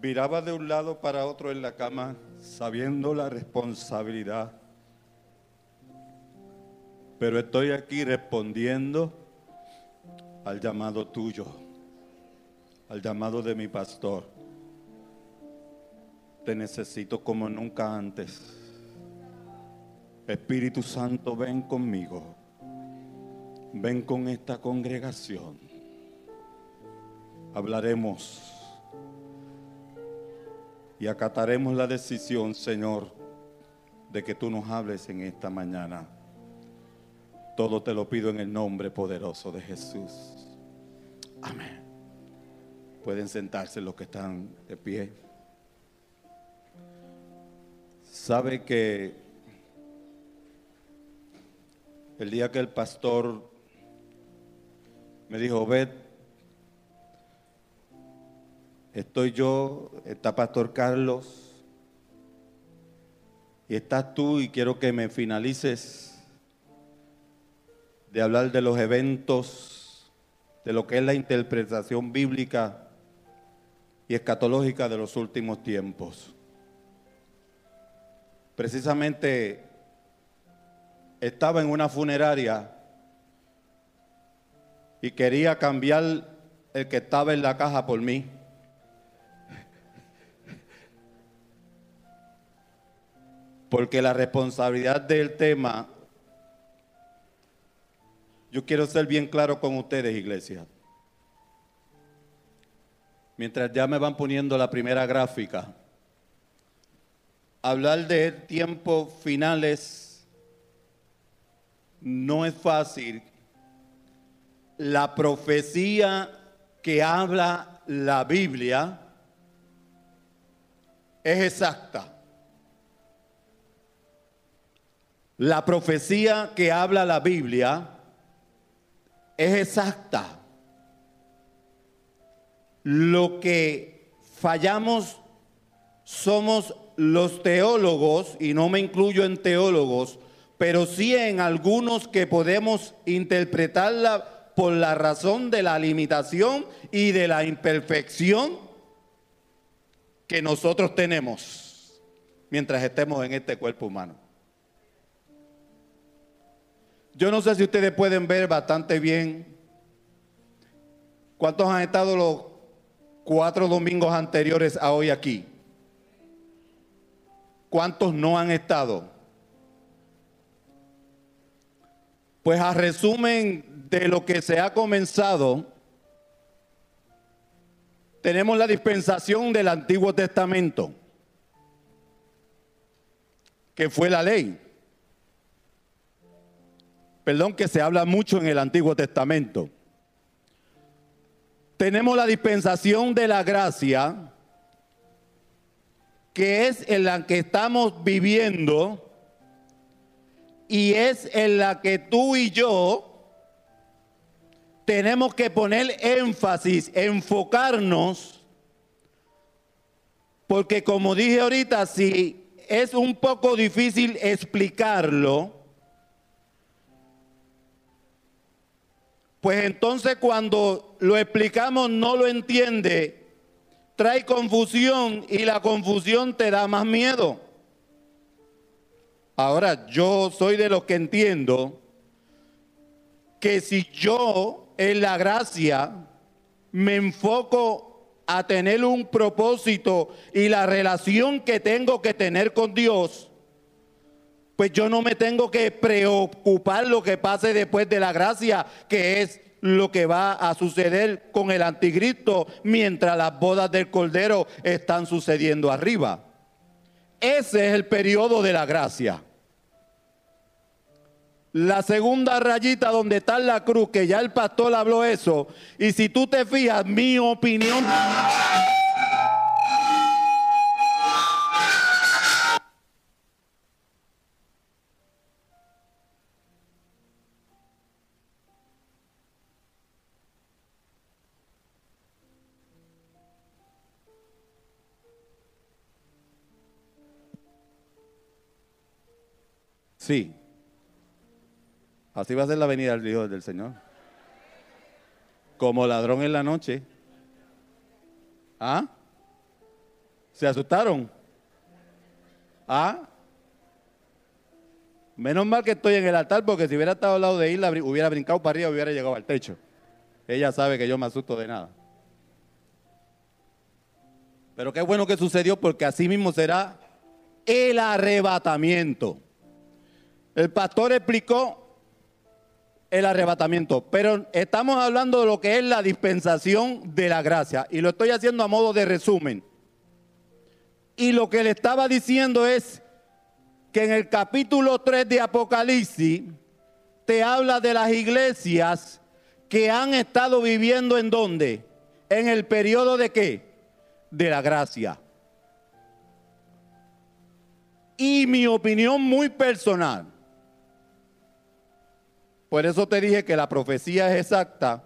viraba de un lado para otro en la cama, sabiendo la responsabilidad. Pero estoy aquí respondiendo al llamado tuyo, al llamado de mi pastor. Te necesito como nunca antes. Espíritu Santo, ven conmigo. Ven con esta congregación. Hablaremos y acataremos la decisión, Señor, de que tú nos hables en esta mañana. Todo te lo pido en el nombre poderoso de Jesús. Amén. Pueden sentarse los que están de pie. Sabe que el día que el pastor me dijo, ved, estoy yo, está Pastor Carlos, y estás tú y quiero que me finalices de hablar de los eventos, de lo que es la interpretación bíblica y escatológica de los últimos tiempos. Precisamente estaba en una funeraria y quería cambiar el que estaba en la caja por mí. Porque la responsabilidad del tema, yo quiero ser bien claro con ustedes, iglesia. Mientras ya me van poniendo la primera gráfica, hablar de tiempos finales no es fácil la profecía que habla la Biblia es exacta. La profecía que habla la Biblia es exacta. Lo que fallamos somos los teólogos, y no me incluyo en teólogos, pero sí en algunos que podemos interpretarla por la razón de la limitación y de la imperfección que nosotros tenemos mientras estemos en este cuerpo humano. Yo no sé si ustedes pueden ver bastante bien cuántos han estado los cuatro domingos anteriores a hoy aquí. ¿Cuántos no han estado? Pues a resumen de lo que se ha comenzado, tenemos la dispensación del Antiguo Testamento, que fue la ley. Perdón, que se habla mucho en el Antiguo Testamento. Tenemos la dispensación de la gracia, que es en la que estamos viviendo y es en la que tú y yo tenemos que poner énfasis, enfocarnos, porque como dije ahorita, si es un poco difícil explicarlo, pues entonces cuando lo explicamos no lo entiende, trae confusión y la confusión te da más miedo. Ahora, yo soy de los que entiendo que si yo en la gracia me enfoco a tener un propósito y la relación que tengo que tener con Dios, pues yo no me tengo que preocupar lo que pase después de la gracia, que es lo que va a suceder con el anticristo mientras las bodas del Cordero están sucediendo arriba. Ese es el periodo de la gracia. La segunda rayita donde está la cruz, que ya el pastor habló eso. Y si tú te fijas, mi opinión... Sí. Así va a ser la venida del Hijo del Señor. Como ladrón en la noche. ¿Ah? ¿Se asustaron? ¿Ah? Menos mal que estoy en el altar porque si hubiera estado al lado de Isla hubiera brincado para arriba hubiera llegado al techo. Ella sabe que yo me asusto de nada. Pero qué bueno que sucedió porque así mismo será el arrebatamiento. El pastor explicó el arrebatamiento, pero estamos hablando de lo que es la dispensación de la gracia y lo estoy haciendo a modo de resumen. Y lo que le estaba diciendo es que en el capítulo 3 de Apocalipsis te habla de las iglesias que han estado viviendo en dónde? En el periodo de qué? De la gracia. Y mi opinión muy personal, por eso te dije que la profecía es exacta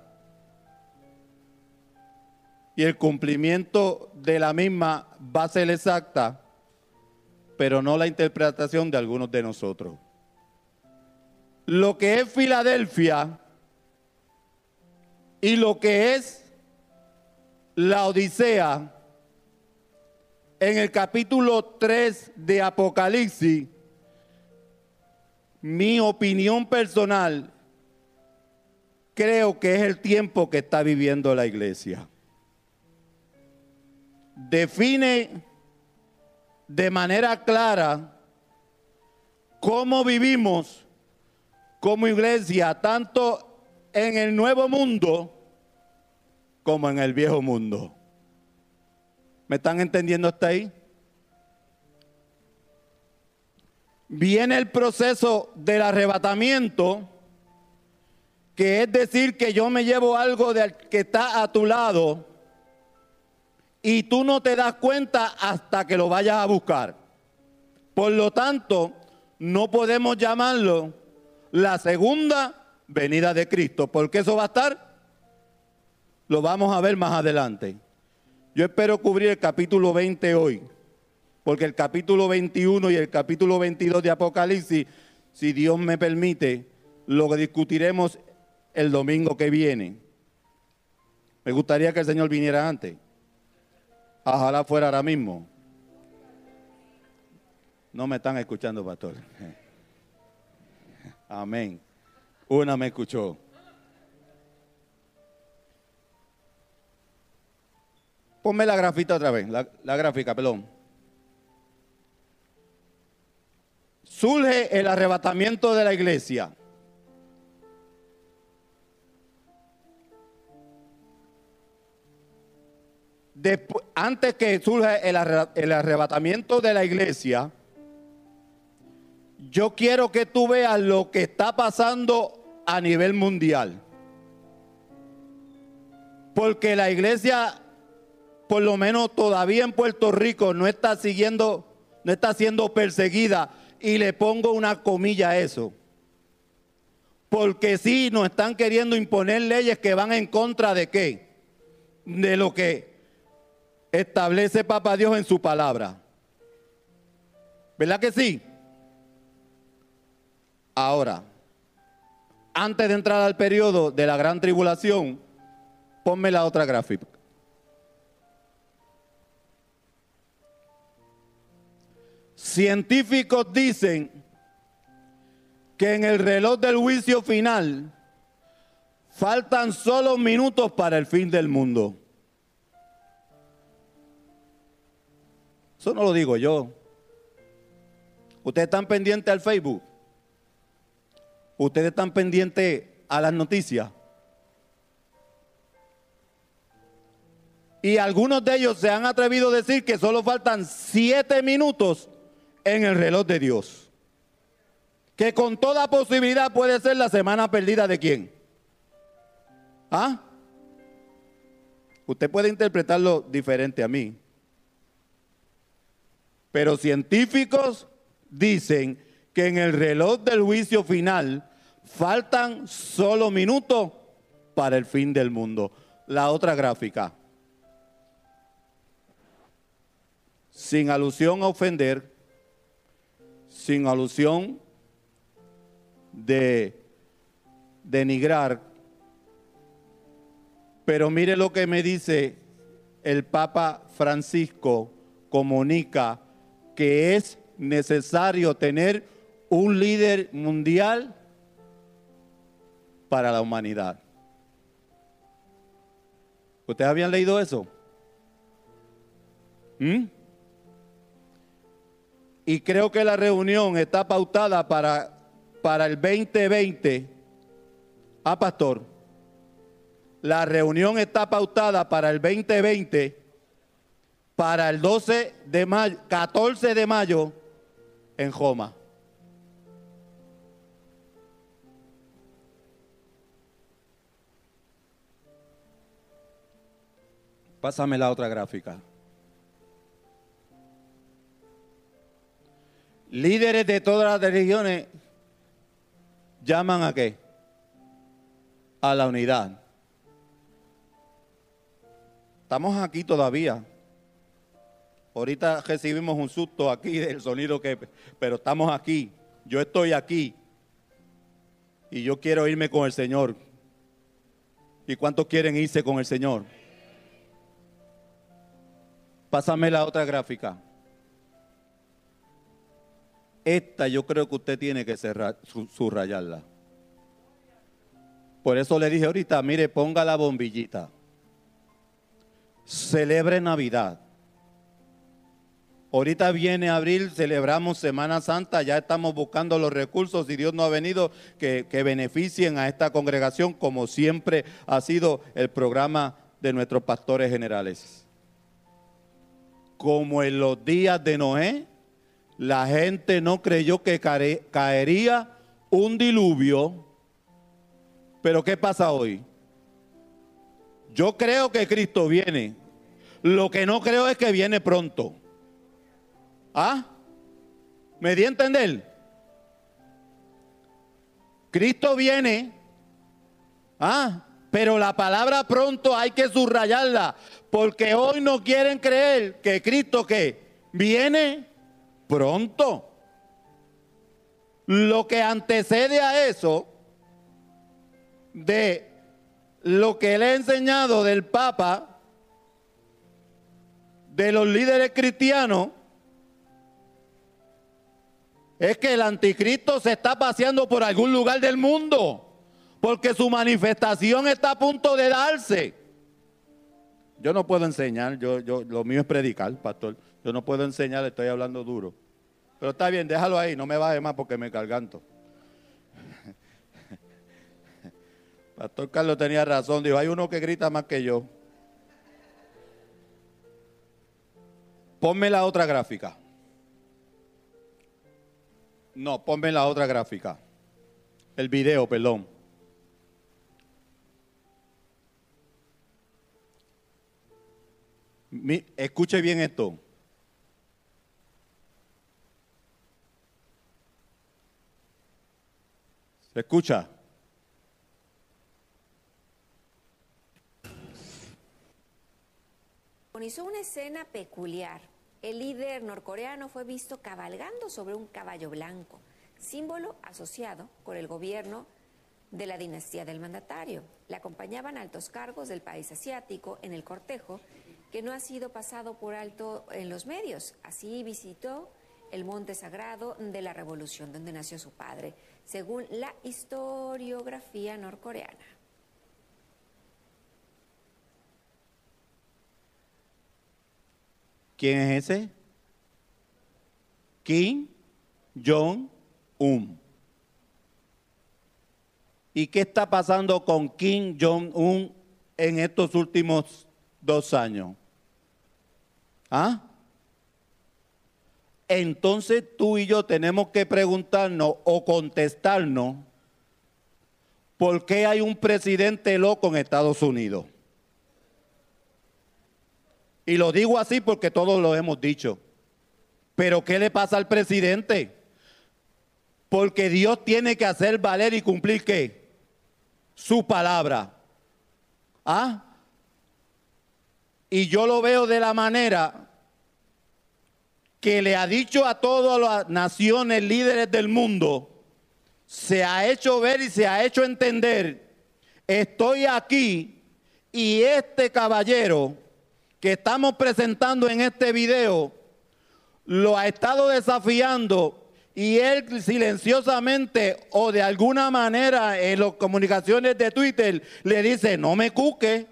y el cumplimiento de la misma va a ser exacta, pero no la interpretación de algunos de nosotros. Lo que es Filadelfia y lo que es la Odisea, en el capítulo 3 de Apocalipsis, mi opinión personal, creo que es el tiempo que está viviendo la iglesia define de manera clara cómo vivimos como iglesia, tanto en el nuevo mundo como en el viejo mundo. ¿Me están entendiendo hasta ahí? Viene el proceso del arrebatamiento, que es decir que yo me llevo algo del que está a tu lado y tú no te das cuenta hasta que lo vayas a buscar. Por lo tanto, no podemos llamarlo la segunda venida de Cristo, porque eso va a estar, lo vamos a ver más adelante. Yo espero cubrir el capítulo 20 hoy, porque el capítulo 21 y el capítulo 22 de Apocalipsis, si Dios me permite, lo discutiremos el domingo que viene. Me gustaría que el Señor viniera antes. Ojalá fuera ahora mismo. No me están escuchando, pastor. Amén. Una me escuchó. Ponme la grafita otra vez, la, la gráfica, perdón. Surge el arrebatamiento de la iglesia. Antes que surja el, arrebatamiento de la iglesia, yo quiero que tú veas lo que está pasando a nivel mundial. Porque la iglesia, por lo menos todavía en Puerto Rico, no está siguiendo, no está siendo perseguida. Y le pongo una comilla a eso. Porque sí nos están queriendo imponer leyes que van en contra de qué? De lo que establece Papa Dios en su palabra. ¿Verdad que sí? Ahora, antes de entrar al periodo de la gran tribulación, ponme la otra gráfica. Científicos dicen que en el reloj del juicio final faltan solo minutos para el fin del mundo. Eso no lo digo yo. Ustedes están pendientes al Facebook. Ustedes están pendientes a las noticias. Y algunos de ellos se han atrevido a decir que solo faltan siete minutos en el reloj de Dios. Que con toda posibilidad puede ser la semana perdida de quién. ¿Ah? Usted puede interpretarlo diferente a mí. Pero científicos dicen que en el reloj del juicio final faltan solo minutos para el fin del mundo. La otra gráfica. Sin alusión a ofender, sin alusión de denigrar, pero mire lo que me dice el Papa Francisco comunica que es necesario tener un líder mundial para la humanidad. ¿Ustedes habían leído eso? ¿Mm? Y creo que la reunión está pautada para, para el 2020. Ah, pastor. La reunión está pautada para el 2020, para el 12 de mayo, 14 de mayo en Joma. Pásame la otra gráfica. Líderes de todas las religiones llaman a qué? A la unidad. Estamos aquí todavía. Ahorita recibimos un susto aquí del sonido que, pero estamos aquí. Yo estoy aquí. Y yo quiero irme con el Señor. ¿Y cuántos quieren irse con el Señor? Pásame la otra gráfica. Esta yo creo que usted tiene que cerrar, subrayarla. Por eso le dije ahorita, mire, ponga la bombillita. Celebre Navidad. Ahorita viene abril, celebramos Semana Santa, ya estamos buscando los recursos y Dios no ha venido que, que beneficien a esta congregación como siempre ha sido el programa de nuestros pastores generales como en los días de Noé, la gente no creyó que caería un diluvio. Pero ¿qué pasa hoy? Yo creo que Cristo viene. Lo que no creo es que viene pronto. ¿Ah? ¿Me di a entender? Cristo viene. ¿Ah? Pero la palabra pronto hay que subrayarla, porque hoy no quieren creer que Cristo que viene pronto. Lo que antecede a eso, de lo que le he enseñado del Papa, de los líderes cristianos, es que el anticristo se está paseando por algún lugar del mundo porque su manifestación está a punto de darse. Yo no puedo enseñar, yo, yo, lo mío es predicar, pastor. Yo no puedo enseñar, estoy hablando duro. Pero está bien, déjalo ahí, no me baje más porque me carganto. Pastor Carlos tenía razón, dijo, hay uno que grita más que yo. Ponme la otra gráfica. No, ponme la otra gráfica. El video, perdón. escuche bien esto. ¿Se escucha? Hizo una escena peculiar. El líder norcoreano fue visto cabalgando sobre un caballo blanco, símbolo asociado con el gobierno de la dinastía del mandatario. Le acompañaban altos cargos del país asiático en el cortejo que no ha sido pasado por alto en los medios. Así visitó el monte sagrado de la revolución donde nació su padre, según la historiografía norcoreana. ¿Quién es ese? Kim Jong-un. ¿Y qué está pasando con Kim Jong-un en estos últimos dos años? ¿Ah? Entonces tú y yo tenemos que preguntarnos o contestarnos por qué hay un presidente loco en Estados Unidos. Y lo digo así porque todos lo hemos dicho. Pero ¿qué le pasa al presidente? Porque Dios tiene que hacer valer y cumplir qué? Su palabra. ¿Ah? Y yo lo veo de la manera que le ha dicho a todas las naciones líderes del mundo, se ha hecho ver y se ha hecho entender, estoy aquí y este caballero que estamos presentando en este video lo ha estado desafiando y él silenciosamente o de alguna manera en las comunicaciones de Twitter le dice, no me cuque,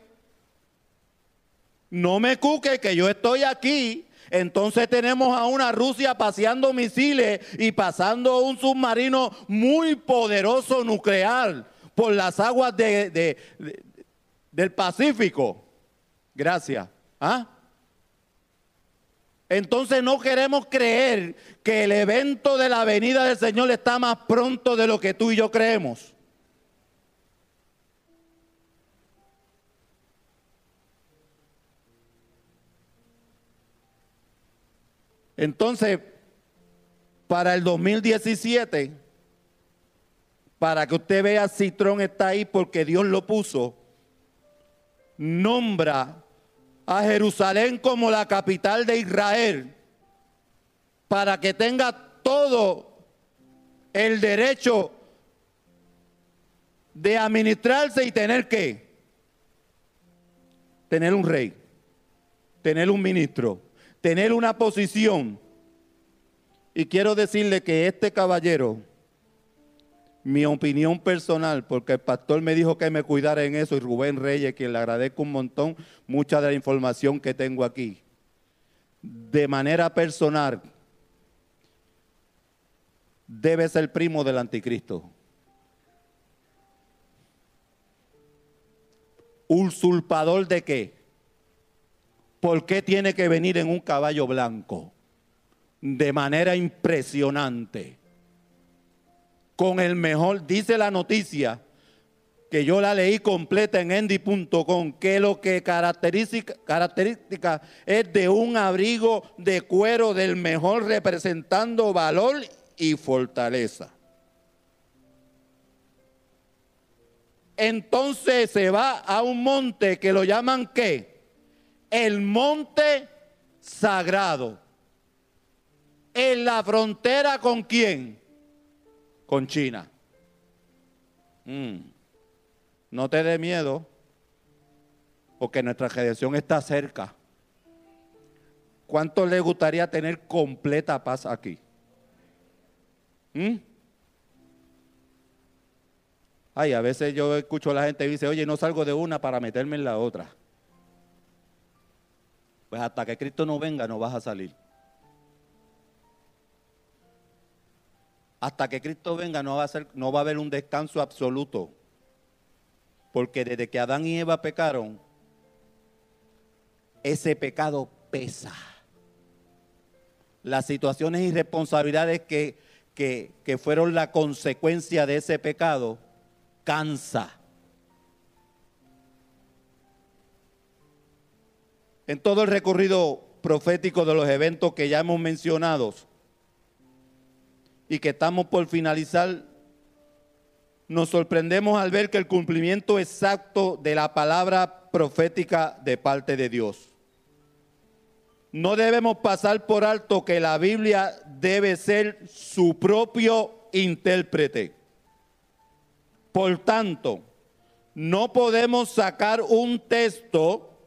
no me cuque que yo estoy aquí. Entonces tenemos a una Rusia paseando misiles y pasando un submarino muy poderoso nuclear por las aguas de, del Pacífico. Gracias. ¿Ah? Entonces no queremos creer que el evento de la venida del Señor está más pronto de lo que tú y yo creemos. Entonces, para el 2017, para que usted vea si Trump está ahí porque Dios lo puso, nombra a Jerusalén como la capital de Israel para que tenga todo el derecho de administrarse y tener que tener un rey, tener un ministro, tener una posición. Y quiero decirle que este caballero mi opinión personal, porque el pastor me dijo que me cuidara en eso, y Rubén Reyes, quien le agradezco un montón, mucha de la información que tengo aquí. De manera personal, debe ser primo del anticristo. ¿Usurpador de qué? ¿Por qué tiene que venir en un caballo blanco? De manera impresionante con el mejor, dice la noticia, que yo la leí completa en endy.com, que lo que característica, característica es de un abrigo de cuero del mejor representando valor y fortaleza. Entonces se va a un monte que lo llaman qué? El monte sagrado. En la frontera con quién? Con China. Mm. No te dé miedo, porque nuestra generación está cerca. ¿Cuánto le gustaría tener completa paz aquí? ¿Mm? Ay, a veces yo escucho a la gente y dice, oye, no salgo de una para meterme en la otra. Pues hasta que Cristo no venga, no vas a salir. Hasta que Cristo venga no va, a ser, no va a haber un descanso absoluto. Porque desde que Adán y Eva pecaron, ese pecado pesa. Las situaciones y responsabilidades que, que, que fueron la consecuencia de ese pecado, cansa. En todo el recorrido profético de los eventos que ya hemos mencionado, y que estamos por finalizar, nos sorprendemos al ver que el cumplimiento exacto de la palabra profética de parte de Dios. No debemos pasar por alto que la Biblia debe ser su propio intérprete. Por tanto, no podemos sacar un texto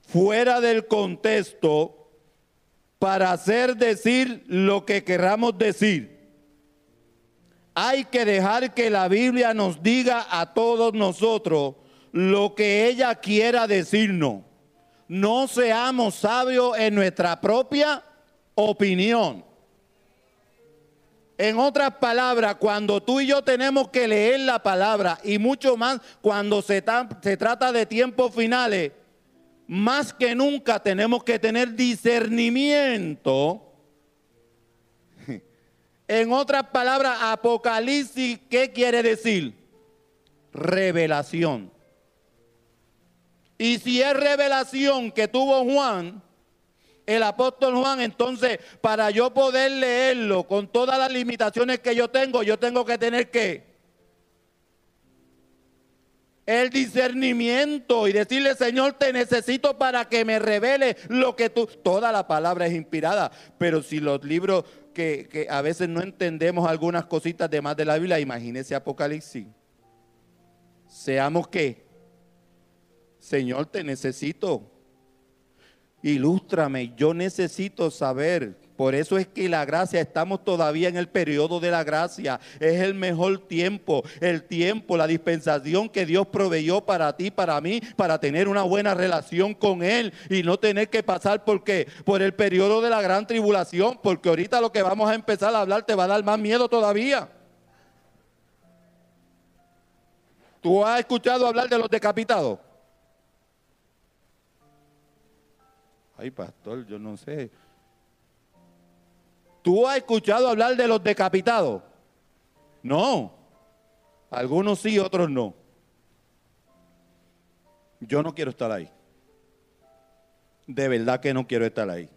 fuera del contexto para hacer decir lo que queramos decir hay que dejar que la Biblia nos diga a todos nosotros lo que ella quiera decirnos. No seamos sabios en nuestra propia opinión. En otras palabras, cuando tú y yo tenemos que leer la palabra y mucho más cuando se, trata de tiempos finales, más que nunca tenemos que tener discernimiento en otras palabras, Apocalipsis, ¿qué quiere decir? Revelación. Y si es revelación que tuvo Juan, el apóstol Juan, entonces para yo poder leerlo con todas las limitaciones que yo tengo, yo tengo que tener que el discernimiento y decirle, Señor, te necesito para que me revele lo que tú... Toda la palabra es inspirada, pero si los libros que, a veces no entendemos algunas cositas de más de la Biblia, imagínese Apocalipsis. Seamos que, Señor, te necesito. Ilústrame, yo necesito saber Por eso es que la gracia, estamos todavía en el periodo de la gracia. Es el mejor tiempo, el tiempo, la dispensación que Dios proveyó para ti, para mí, para tener una buena relación con Él y no tener que pasar por qué? Por el periodo de la gran tribulación, porque ahorita lo que vamos a empezar a hablar te va a dar más miedo todavía. ¿Tú has escuchado hablar de los decapitados? Ay, pastor, yo no sé. ¿Tú has escuchado hablar de los decapitados? No. Algunos sí, otros no. Yo no quiero estar ahí. De verdad que no quiero estar ahí.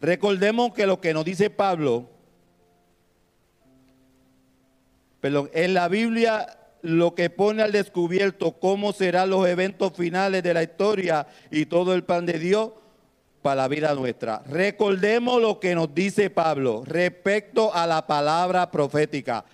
Recordemos que lo que nos dice Pablo, perdón, en la Biblia lo que pone al descubierto cómo serán los eventos finales de la historia y todo el plan de Dios, para la vida nuestra. Recordemos lo que nos dice Pablo respecto a la palabra profética.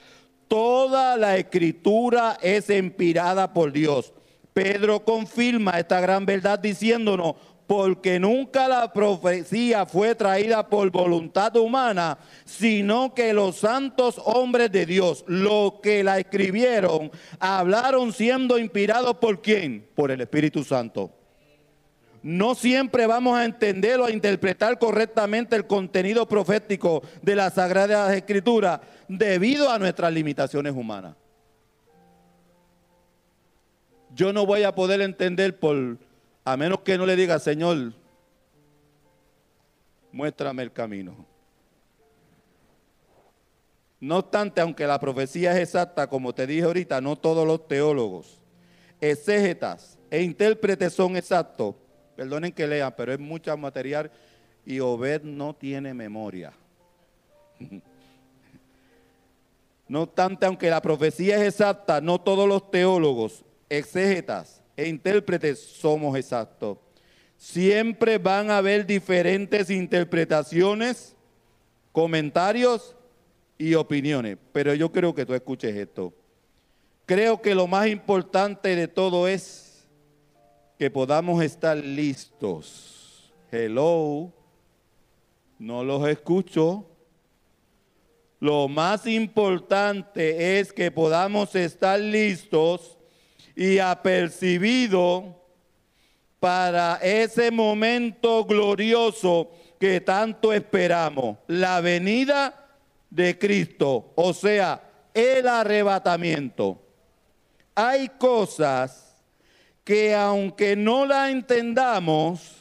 Toda la escritura es inspirada por Dios. Pedro confirma esta gran verdad diciéndonos, porque nunca la profecía fue traída por voluntad humana, sino que los santos hombres de Dios, los que la escribieron, hablaron siendo inspirados por quién? Por el Espíritu Santo no siempre vamos a entender o a interpretar correctamente el contenido profético de las Sagradas Escrituras debido a nuestras limitaciones humanas. Yo no voy a poder entender por, a menos que no le diga, Señor, muéstrame el camino. No obstante, aunque la profecía es exacta, como te dije ahorita, no todos los teólogos, exégetas e intérpretes son exactos Perdonen que lean, pero es mucho material y Obed no tiene memoria. No obstante, aunque la profecía es exacta, no todos los teólogos, exégetas e intérpretes somos exactos. Siempre van a haber diferentes interpretaciones, comentarios y opiniones. Pero yo creo que tú escuches esto. Creo que lo más importante de todo es que podamos estar listos. Hello, no los escucho. Lo más importante es que podamos estar listos y apercibidos para ese momento glorioso que tanto esperamos, la venida de Cristo, o sea, el arrebatamiento. Hay cosas que aunque no la entendamos,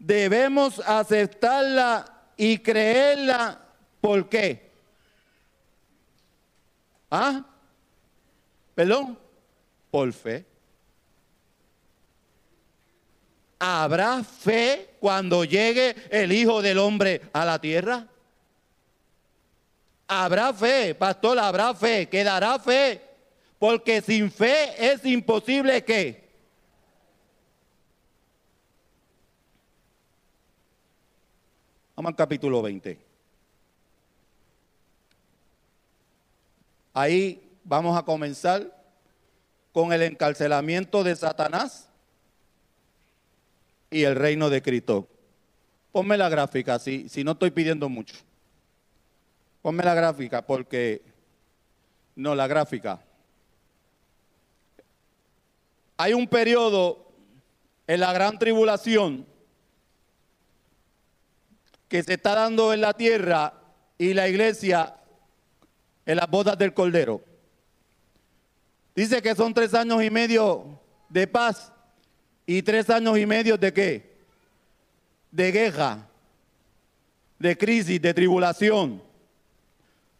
debemos aceptarla y creerla. ¿Por qué? ¿Ah? ¿Perdón? Por fe. ¿Habrá fe cuando llegue el Hijo del Hombre a la tierra? Habrá fe, pastor, habrá fe, quedará fe. Porque sin fe es imposible que Capítulo 20. Ahí vamos a comenzar con el encarcelamiento de Satanás y el reino de Cristo. Ponme la gráfica, si, si no estoy pidiendo mucho. Ponme la gráfica porque, no, la gráfica. Hay un periodo en la gran tribulación que se está dando en la tierra y la iglesia en las bodas del Cordero. Dice que son tres años y medio de paz y tres años y medio de qué? De guerra, de crisis, de tribulación,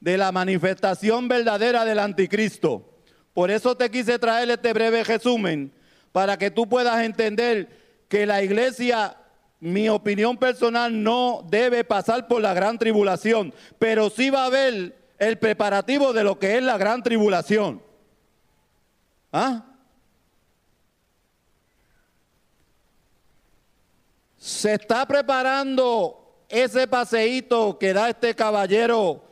de la manifestación verdadera del anticristo. Por eso te quise traer este breve resumen, para que tú puedas entender que la iglesia mi opinión personal no debe pasar por la gran tribulación, pero sí va a haber el preparativo de lo que es la gran tribulación. ¿Ah? Se está preparando ese paseíto que da este caballero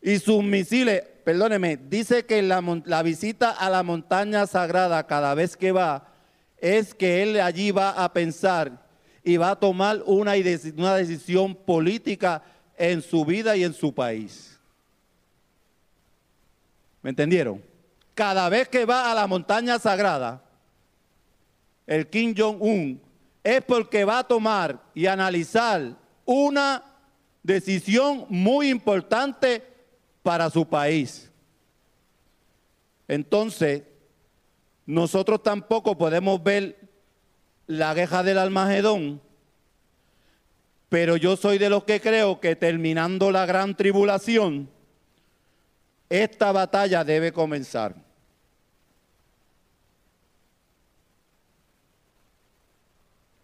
y sus misiles. Perdóneme, dice que la, la visita a la montaña sagrada cada vez que va es que él allí va a pensar y va a tomar una, una decisión política en su vida y en su país. ¿Me entendieron? Cada vez que va a la montaña sagrada, el Kim Jong-un es porque va a tomar y analizar una decisión muy importante para su país. Entonces, nosotros tampoco podemos ver la guerra del Almagedón, pero yo soy de los que creo que terminando la gran tribulación, esta batalla debe comenzar.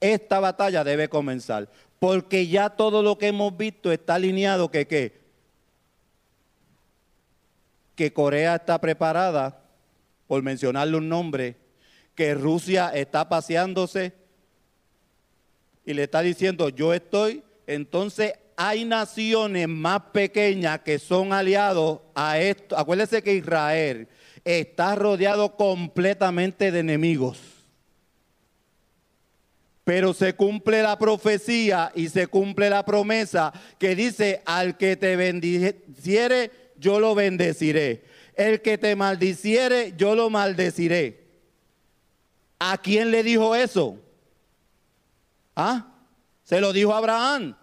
Esta batalla debe comenzar, porque ya todo lo que hemos visto está alineado que qué? Que Corea está preparada, por mencionarle un nombre, que Rusia está paseándose y le está diciendo, yo estoy, entonces hay naciones más pequeñas que son aliados a esto. Acuérdense que Israel está rodeado completamente de enemigos pero se cumple la profecía y se cumple la promesa que dice, al que te bendiciere, yo lo bendeciré. El que te maldiciere, yo lo maldeciré. ¿A quién le dijo eso? ¿Ah? Se lo dijo a Abraham.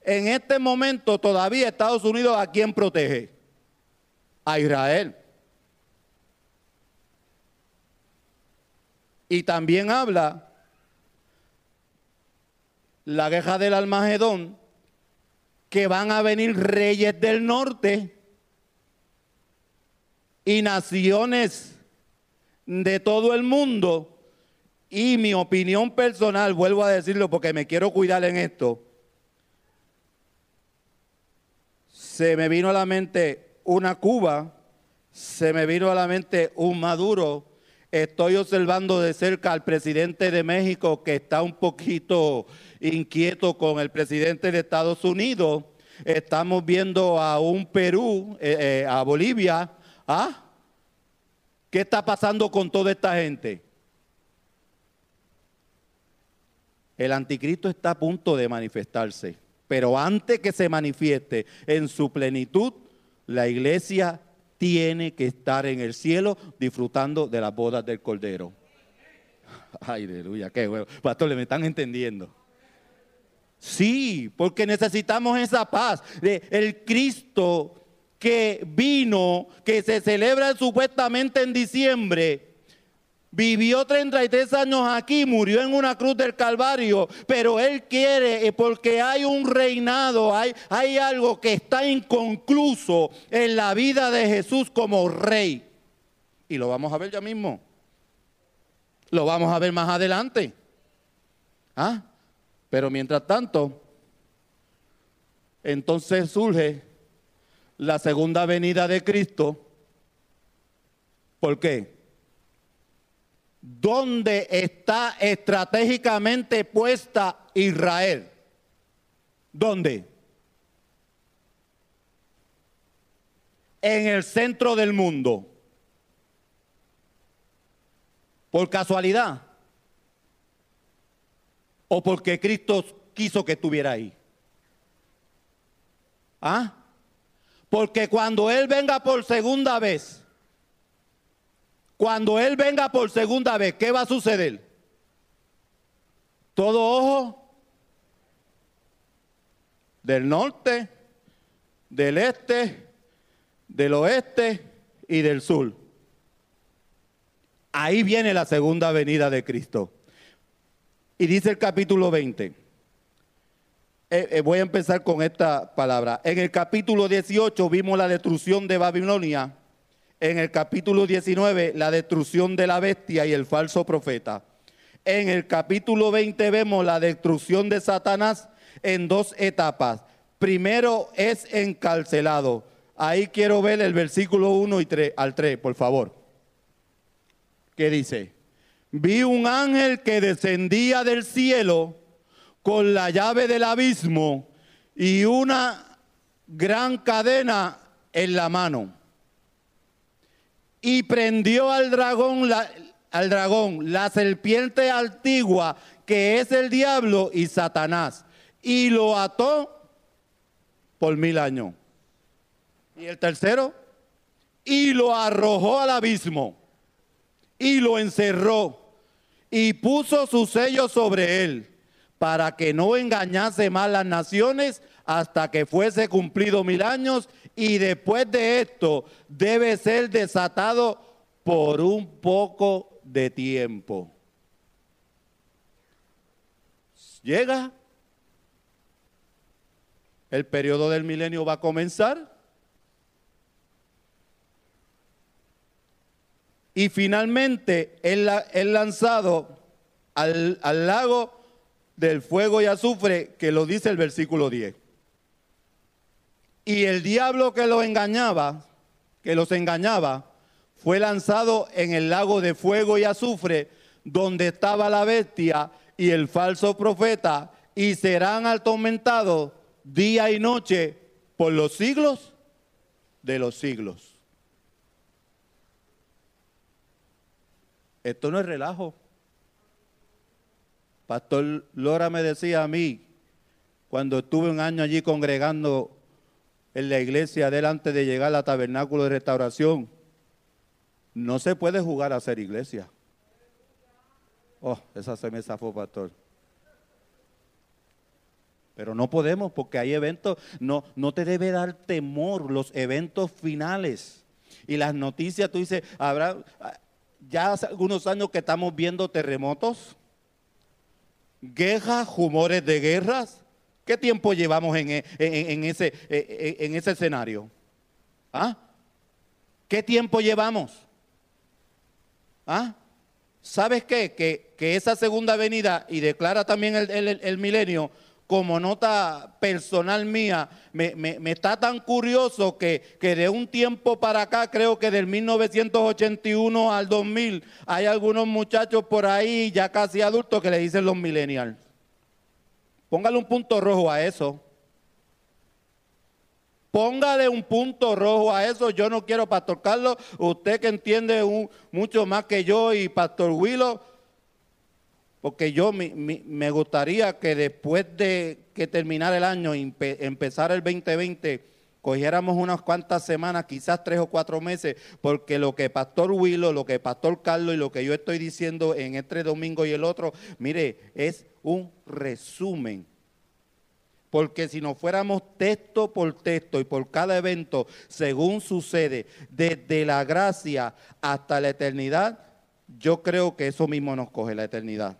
En este momento todavía Estados Unidos a quién protege? A Israel. Y también habla la guerra del Almagedón, que van a venir reyes del norte y naciones de todo el mundo. Y mi opinión personal, vuelvo a decirlo porque me quiero cuidar en esto, se me vino a la mente una Cuba, se me vino a la mente un Maduro, estoy observando de cerca al presidente de México que está un poquito inquieto con el presidente de Estados Unidos. Estamos viendo a un Perú, eh, eh, a Bolivia. ¿Ah? ¿Qué está pasando con toda esta gente? El anticristo está a punto de manifestarse, pero antes que se manifieste en su plenitud, la iglesia tiene que estar en el cielo disfrutando de las bodas del Cordero. Ay, aleluya, qué huevo. Pastor, me están entendiendo. Sí, porque necesitamos esa paz. El Cristo que vino, que se celebra supuestamente en diciembre, vivió 33 años aquí, murió en una cruz del Calvario, pero Él quiere, eh, porque hay un reinado, hay, hay algo que está inconcluso en la vida de Jesús como rey. Y lo vamos a ver ya mismo. Lo vamos a ver más adelante. ¿Ah? Pero mientras tanto, entonces surge la segunda venida de Cristo. ¿Por qué? ¿Dónde está estratégicamente puesta Israel? ¿Dónde? En el centro del mundo. ¿Por casualidad? o porque Cristo quiso que estuviera ahí? ¿Ah? Porque cuando Él venga por segunda vez, cuando Él venga por segunda vez, ¿qué va a suceder? Todo ojo del norte, del este, del oeste y del sur. Ahí viene la segunda venida de Cristo. Y dice el capítulo 20. Eh, eh, voy a empezar con esta palabra. En el capítulo 18 vimos la destrucción de Babilonia. En el capítulo 19 la destrucción de la bestia y el falso profeta. En el capítulo 20 vemos la destrucción de Satanás en dos etapas. Primero es encarcelado. Ahí quiero ver el versículo 1 y 3 al 3, por favor. ¿Qué dice? vi un ángel que descendía del cielo con la llave del abismo y una gran cadena en la mano. Y prendió al dragón, la, al dragón, la serpiente antigua que es el diablo y Satanás, y lo ató por mil años. Y el tercero, y lo arrojó al abismo, y lo encerró, y puso su sello sobre él, para que no engañase más las naciones hasta que fuese cumplido mil años, y después de esto debe ser desatado por un poco de tiempo. Llega, el periodo del milenio va a comenzar. Y finalmente es lanzado al, al lago del fuego y azufre, que lo dice el versículo 10. Y el diablo que los engañaba, que los engañaba, fue lanzado en el lago de fuego y azufre, donde estaba la bestia y el falso profeta, y serán atormentados día y noche por los siglos de los siglos. Esto no es relajo. Pastor Lora me decía a mí, cuando estuve un año allí congregando en la iglesia delante de llegar al tabernáculo de restauración, no se puede jugar a ser iglesia. Oh, esa se me zafó, pastor. Pero no podemos porque hay eventos, no, no te debe dar temor los eventos finales. Y las noticias, tú dices, habrá, ya hace algunos años que estamos viendo terremotos, guerras, rumores de guerras. ¿Qué tiempo llevamos en, ese, en ese escenario? ¿Ah? ¿Qué tiempo llevamos? ¿Ah? ¿Sabes qué? Que, esa segunda venida, y declara también el, milenio, como nota personal mía, me, está tan curioso que, que, de un tiempo para acá, creo que del 1981 al 2000, hay algunos muchachos por ahí, ya casi adultos, que le dicen los millennials. Póngale un punto rojo a eso. Póngale un punto rojo a eso. Yo no quiero, Pastor Carlos, usted que entiende mucho más que yo y Pastor Willow, porque yo me gustaría que después de que terminara el año y empezar el 2020, cogiéramos unas cuantas semanas, quizás tres o cuatro meses, porque lo que Pastor Willow, lo que Pastor Carlos y lo que yo estoy diciendo en este domingo y el otro, mire, es un resumen porque si no fuéramos texto por texto y por cada evento, según sucede, desde la gracia hasta la eternidad, yo creo que eso mismo nos coge la eternidad.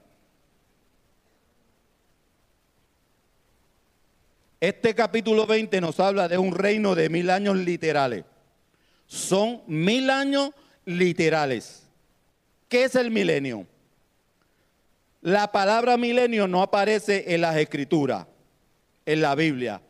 Este capítulo 20 nos habla de un reino de mil años literales. Son mil años literales. ¿Qué es el milenio? La palabra milenio no aparece en las escrituras en la Biblia,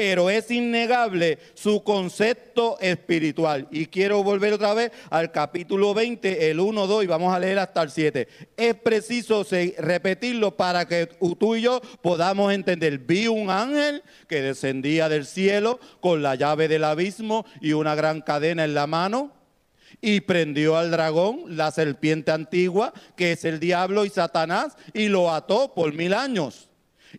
pero es innegable su concepto espiritual. Y quiero volver otra vez al capítulo 20, el 1, 2, y vamos a leer hasta el 7. Es preciso repetirlo para que tú y yo podamos entender. Vi un ángel que descendía del cielo con la llave del abismo y una gran cadena en la mano. Y prendió al dragón, la serpiente antigua, que es el diablo y Satanás, y lo ató por mil años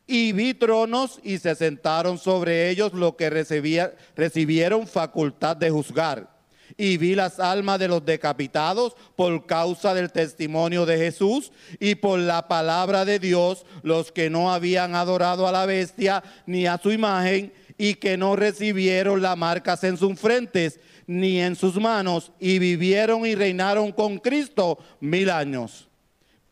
y vi tronos y se sentaron sobre ellos los que recibieron facultad de juzgar. Y vi las almas de los decapitados por causa del testimonio de Jesús y por la palabra de Dios, los que no habían adorado a la bestia ni a su imagen y que no recibieron las marcas en sus frentes ni en sus manos y vivieron y reinaron con Cristo mil años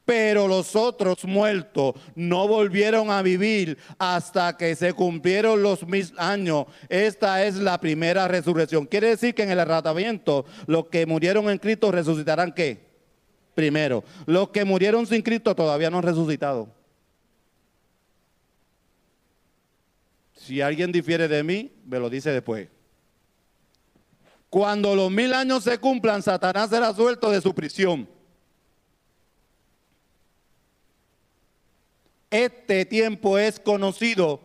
pero los otros muertos no volvieron a vivir hasta que se cumplieron los mil años. Esta es la primera resurrección. Quiere decir que en el arrebatamiento los que murieron en Cristo resucitarán qué? Primero. Los que murieron sin Cristo todavía no han resucitado. Si alguien difiere de mí, me lo dice después. Cuando los mil años se cumplan, Satanás será suelto de su prisión Este tiempo es conocido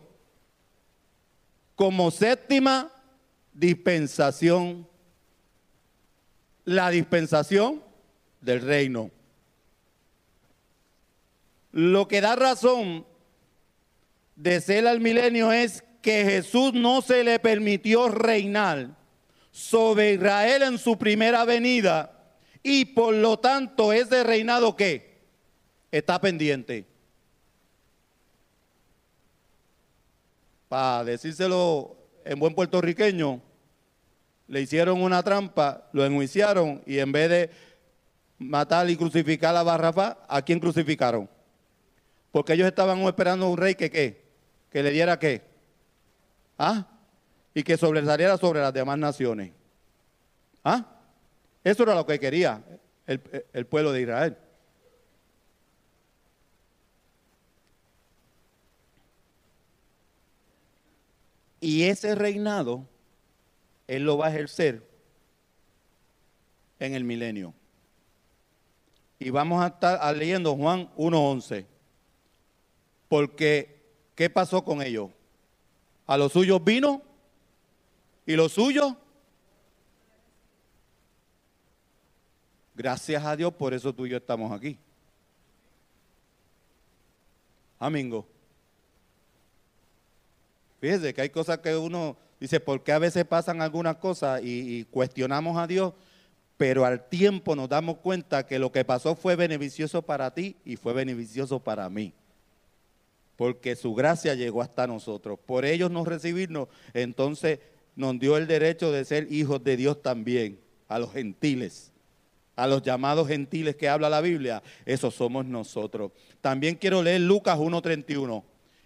como séptima dispensación, la dispensación del reino. lo que da razón de ser al milenio es que Jesús no se le permitió reinar sobre Israel en su primera venida y por lo tanto ese reinado que está pendiente. Para decírselo en buen puertorriqueño, le hicieron una trampa, lo enjuiciaron y en vez de matar y crucificar a Barrafá, ¿a quién crucificaron? Porque ellos estaban esperando un rey que qué, que le diera qué, ¿ah? Y que sobresaliera sobre las demás naciones. ¿Ah? Eso era lo que quería el pueblo de Israel. Y ese reinado, Él lo va a ejercer en el milenio. Y vamos a estar leyendo Juan 1.11. Porque, ¿qué pasó con ellos? A los suyos vino y los suyos. Gracias a Dios, por eso tú y yo estamos aquí. Amingo. Fíjese que hay cosas que uno dice, ¿por qué a veces pasan algunas cosas y, y, cuestionamos a Dios? Pero al tiempo nos damos cuenta que lo que pasó fue beneficioso para ti y fue beneficioso para mí. Porque su gracia llegó hasta nosotros. Por ellos no recibirnos, entonces nos dio el derecho de ser hijos de Dios también, a los gentiles a los llamados gentiles que habla la Biblia, esos somos nosotros. También quiero leer Lucas 1.31.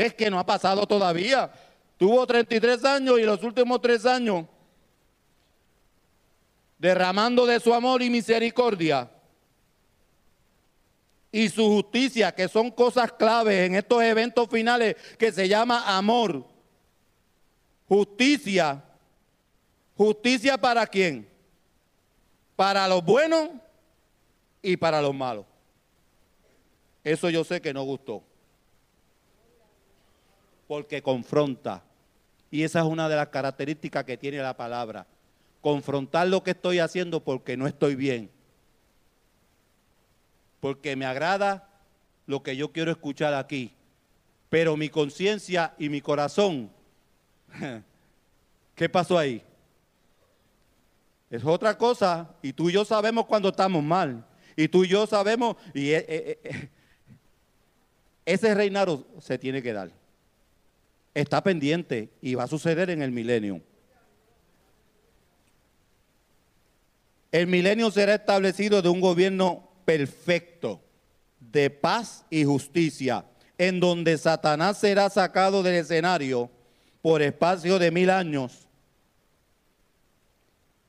Es que no ha pasado todavía. Tuvo 33 años y los últimos tres años derramando de su amor y misericordia y su justicia, que son cosas claves en estos eventos finales que se llama amor. Justicia. ¿Justicia para quién? Para los buenos y para los malos. Eso yo sé que no gustó porque confronta. Y esa es una de las características que tiene la palabra. Confrontar lo que estoy haciendo porque no estoy bien. Porque me agrada lo que yo quiero escuchar aquí. Pero mi conciencia y mi corazón, ¿qué pasó ahí? Es otra cosa. Y tú y yo sabemos cuando estamos mal. Y tú y yo sabemos, y e, e, e, ese reinado se tiene que dar está pendiente y va a suceder en el milenio. El milenio será establecido de un gobierno perfecto, de paz y justicia, en donde Satanás será sacado del escenario por espacio de mil años.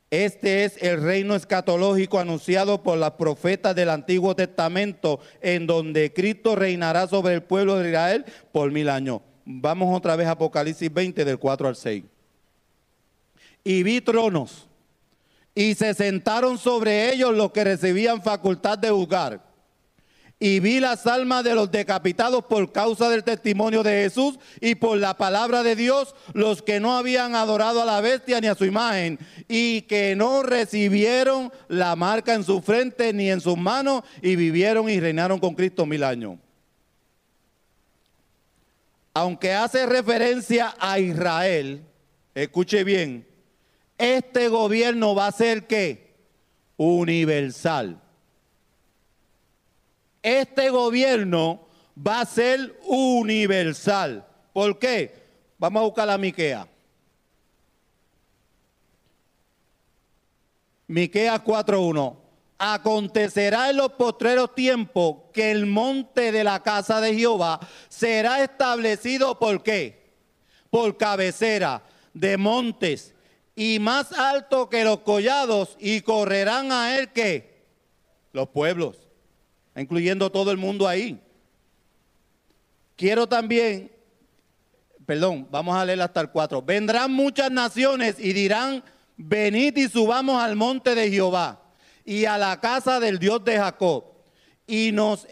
Este es el reino escatológico anunciado por las profetas del Antiguo Testamento, en donde Cristo reinará sobre el pueblo de Israel por mil años. Vamos otra vez a Apocalipsis 20 del 4 al 6. Y vi tronos y se sentaron sobre ellos los que recibían facultad de juzgar. Y vi las almas de los decapitados por causa del testimonio de Jesús y por la palabra de Dios, los que no habían adorado a la bestia ni a su imagen, y que no recibieron la marca en su frente ni en sus manos, y vivieron y reinaron con Cristo mil años aunque hace referencia a Israel, escuche bien, este gobierno va a ser qué? Universal. Este gobierno va a ser universal. ¿Por qué? Vamos a buscar la Miquea. Miquea 4.1 acontecerá en los postreros tiempos que el monte de la casa de Jehová será establecido por qué? Por cabecera de montes y más alto que los collados y correrán a él que los pueblos. incluyendo todo el mundo ahí. Quiero también, perdón, vamos a leer hasta el 4. Vendrán muchas naciones y dirán, venid y subamos al monte de Jehová y a la casa del Dios de Jacob y nos,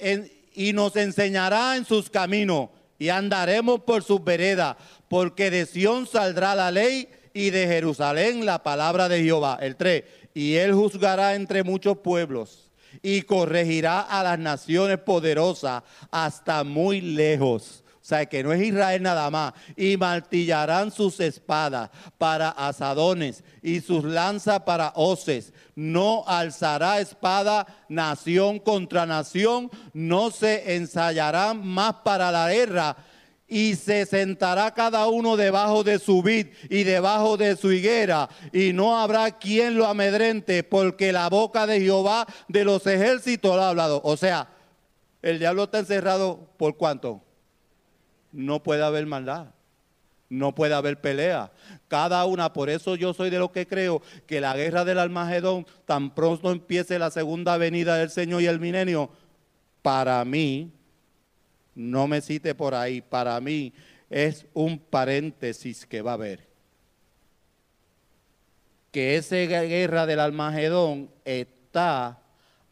y nos enseñará en sus caminos y andaremos por sus veredas, porque de Sión saldrá la ley y de Jerusalén la palabra de Jehová. El 3. Y él juzgará entre muchos pueblos y corregirá a las naciones poderosas hasta muy lejos. Sea, que no es Israel nada más. Y martillarán sus espadas para asadones y sus lanzas para hoces. No alzará espada nación contra nación. No se ensayarán más para la guerra y se sentará cada uno debajo de su vid y debajo de su higuera, y no habrá quien lo amedrente, porque la boca de Jehová de los ejércitos lo ha hablado. O sea, el diablo está encerrado por cuánto? No puede haber maldad. No puede haber pelea. Cada una, por eso yo soy de lo que creo que la guerra del Almagedón, tan pronto empiece la segunda venida del Señor y el milenio, para mí, no me cite por ahí, para mí es un paréntesis que va a haber. Que esa guerra del Almagedón está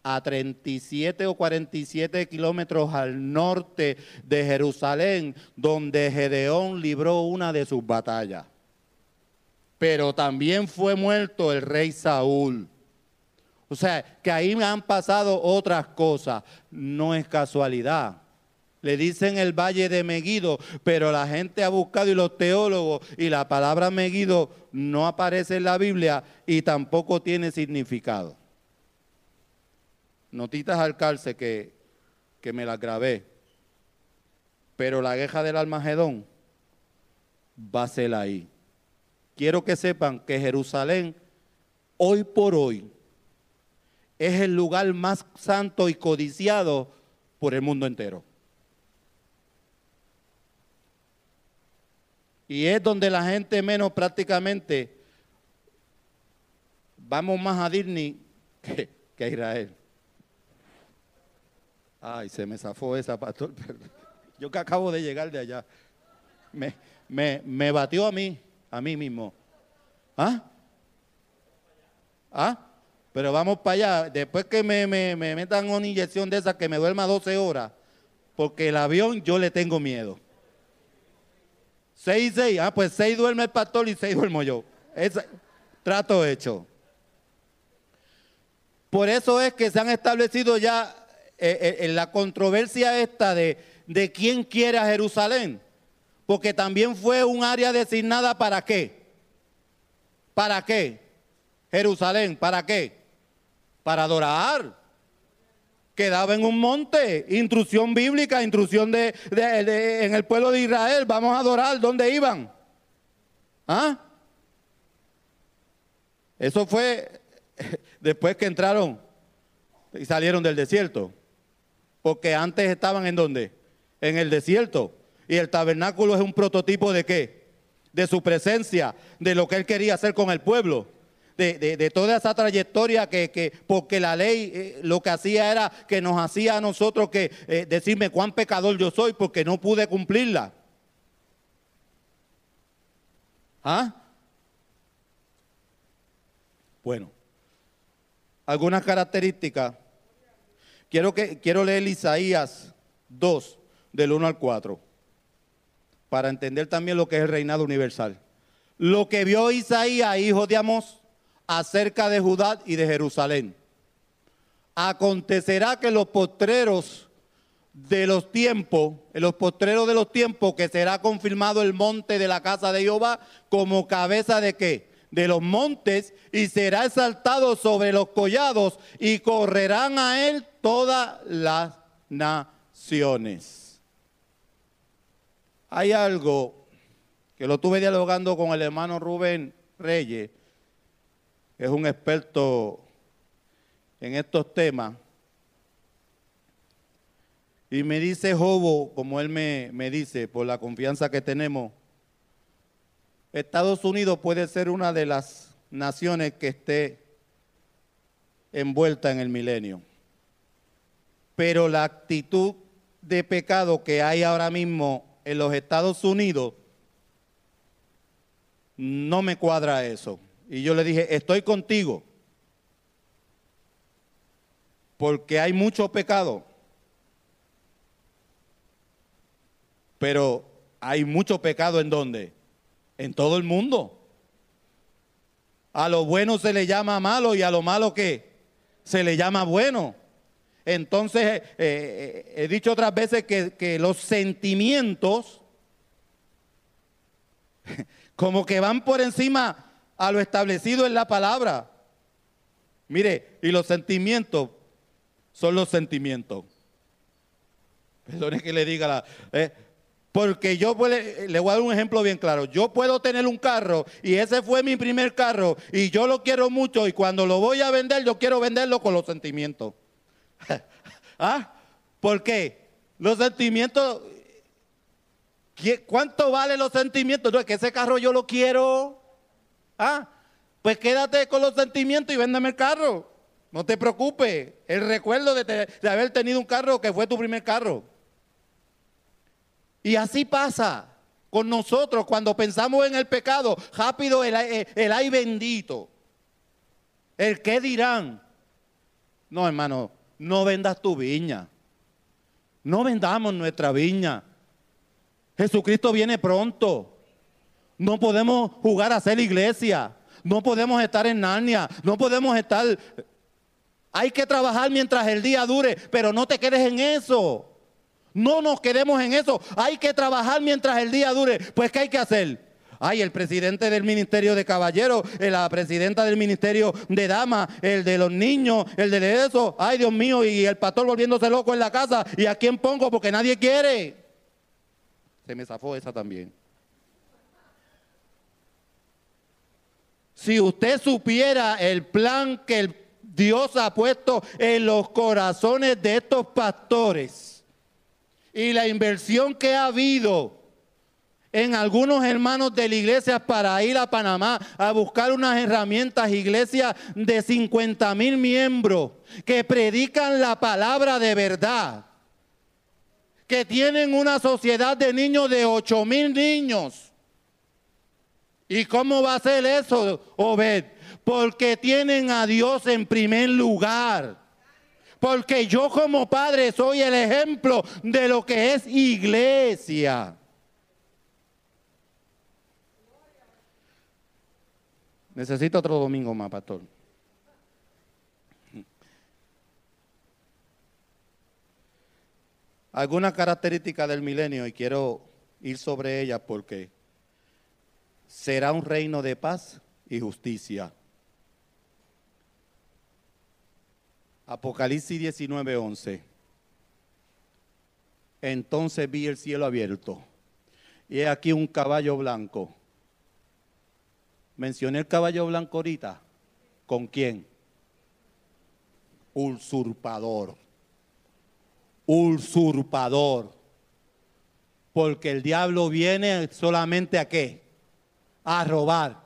a 37 o 47 kilómetros al norte de Jerusalén, donde Gedeón libró una de sus batallas. Pero también fue muerto el rey Saúl. O sea, que ahí han pasado otras cosas. No es casualidad le dicen el valle de Meguido, pero la gente ha buscado y los teólogos y la palabra Meguido no aparece en la Biblia y tampoco tiene significado. Notitas al calce que, que me las grabé. Pero la guerra del Almagedón va a ser ahí. Quiero que sepan que Jerusalén, hoy por hoy, es el lugar más santo y codiciado por el mundo entero. Y es donde la gente menos prácticamente vamos más a Disney que, a Israel. Ay, se me zafó esa, pastor. Yo que acabo de llegar de allá. Me, me, me batió a mí, a mí mismo. ¿Ah? ¿Ah? Pero vamos para allá. Después que me, me, me metan una inyección de esa que me duerma 12 horas, porque el avión yo le tengo miedo. Seis y seis. Ah, pues seis duerme el pastor y seis duermo yo. Trato hecho. Por eso es que se han establecido ya eh, eh, en la controversia esta de, de quién quiere a Jerusalén. Porque también fue un área designada para qué. ¿Para qué? Jerusalén, ¿para qué? Para adorar quedaba en un monte, instrucción bíblica, instrucción de, en el pueblo de Israel, vamos a adorar, ¿dónde iban? ¿Ah? Eso fue después que entraron y salieron del desierto, porque antes estaban en dónde? En el desierto. Y el tabernáculo es un prototipo de qué? De su presencia, de lo que él quería hacer con el pueblo de, toda esa trayectoria que, porque la ley eh, lo que hacía era que nos hacía a nosotros que eh, decirme cuán pecador yo soy porque no pude cumplirla. ¿Ah? Bueno, algunas características. Quiero, que, quiero leer Isaías 2, del 1 al 4, para entender también lo que es el reinado universal. Lo que vio Isaías, hijo de Amós, acerca de Judá y de Jerusalén. Acontecerá que los postreros de los tiempos, en los postreros de los tiempos, que será confirmado el monte de la casa de Jehová como cabeza de qué? De los montes y será exaltado sobre los collados y correrán a él todas las naciones. Hay algo que lo tuve dialogando con el hermano Rubén Reyes es un experto en estos temas. Y me dice Jobo, como él me, me, dice, por la confianza que tenemos, Estados Unidos puede ser una de las naciones que esté envuelta en el milenio. Pero la actitud de pecado que hay ahora mismo en los Estados Unidos no me cuadra eso. Y yo le dije, estoy contigo, porque hay mucho pecado, pero hay mucho pecado en dónde? En todo el mundo. A lo bueno se le llama malo y a lo malo que se le llama bueno. Entonces, eh, eh, he dicho otras veces que, los sentimientos como que van por encima a lo establecido en la palabra. Mire, y los sentimientos son los sentimientos. Perdone que le diga la... Eh, porque yo le voy a dar un ejemplo bien claro. Yo puedo tener un carro y ese fue mi primer carro y yo lo quiero mucho y cuando lo voy a vender yo quiero venderlo con los sentimientos. ¿Ah? ¿Por qué? Los sentimientos... ¿Cuánto valen los sentimientos? No, es que ese carro yo lo quiero. Ah, pues quédate con los sentimientos y véndeme el carro. No te preocupes. El recuerdo de, de haber tenido un carro que fue tu primer carro. Y así pasa con nosotros cuando pensamos en el pecado. Rápido el, el, ay bendito. El qué dirán. No, hermano, no vendas tu viña. No vendamos nuestra viña. Jesucristo viene pronto. No podemos jugar a ser iglesia. No podemos estar en Narnia. No podemos estar... Hay que trabajar mientras el día dure, pero no te quedes en eso. No nos quedemos en eso. Hay que trabajar mientras el día dure. Pues, ¿qué hay que hacer? Ay, el presidente del Ministerio de Caballeros, eh, la presidenta del Ministerio de Damas, el de los niños, el de eso. Ay, Dios mío, y el pastor volviéndose loco en la casa. ¿Y a quién pongo? Porque nadie quiere. Se me zafó esa también. Si usted supiera el plan que Dios ha puesto en los corazones de estos pastores, y la inversión que ha habido en algunos hermanos de la iglesia para ir a Panamá a buscar unas herramientas, iglesias de 50 mil miembros que predican la palabra de verdad, que tienen una sociedad de niños de 8 mil niños. ¿Y cómo va a ser eso, Obed? Porque tienen a Dios en primer lugar. Porque yo como padre soy el ejemplo de lo que es iglesia. Necesito otro domingo más, pastor. Alguna característica del milenio y quiero ir sobre ella porque será un reino de paz y justicia. Apocalipsis 19, 11. Entonces vi el cielo abierto y he aquí un caballo blanco. Mencioné el caballo blanco ahorita. ¿Con quién? Usurpador. Usurpador. Porque el diablo viene solamente a qué? A robar.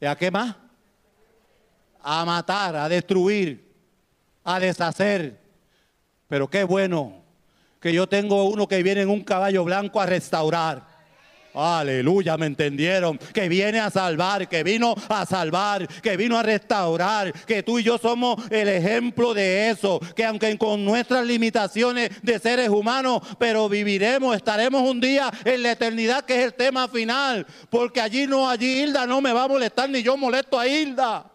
¿Y a qué más? a matar, a destruir, a deshacer. Pero qué bueno que yo tengo uno que viene en un caballo blanco a restaurar. Aleluya, me entendieron. Que viene a salvar, que vino a salvar, que vino a restaurar. Que tú y yo somos el ejemplo de eso. Que aunque con nuestras limitaciones de seres humanos, pero viviremos, estaremos un día en la eternidad, que es el tema final. Porque allí no, allí Hilda no me va a molestar, ni yo molesto a Hilda.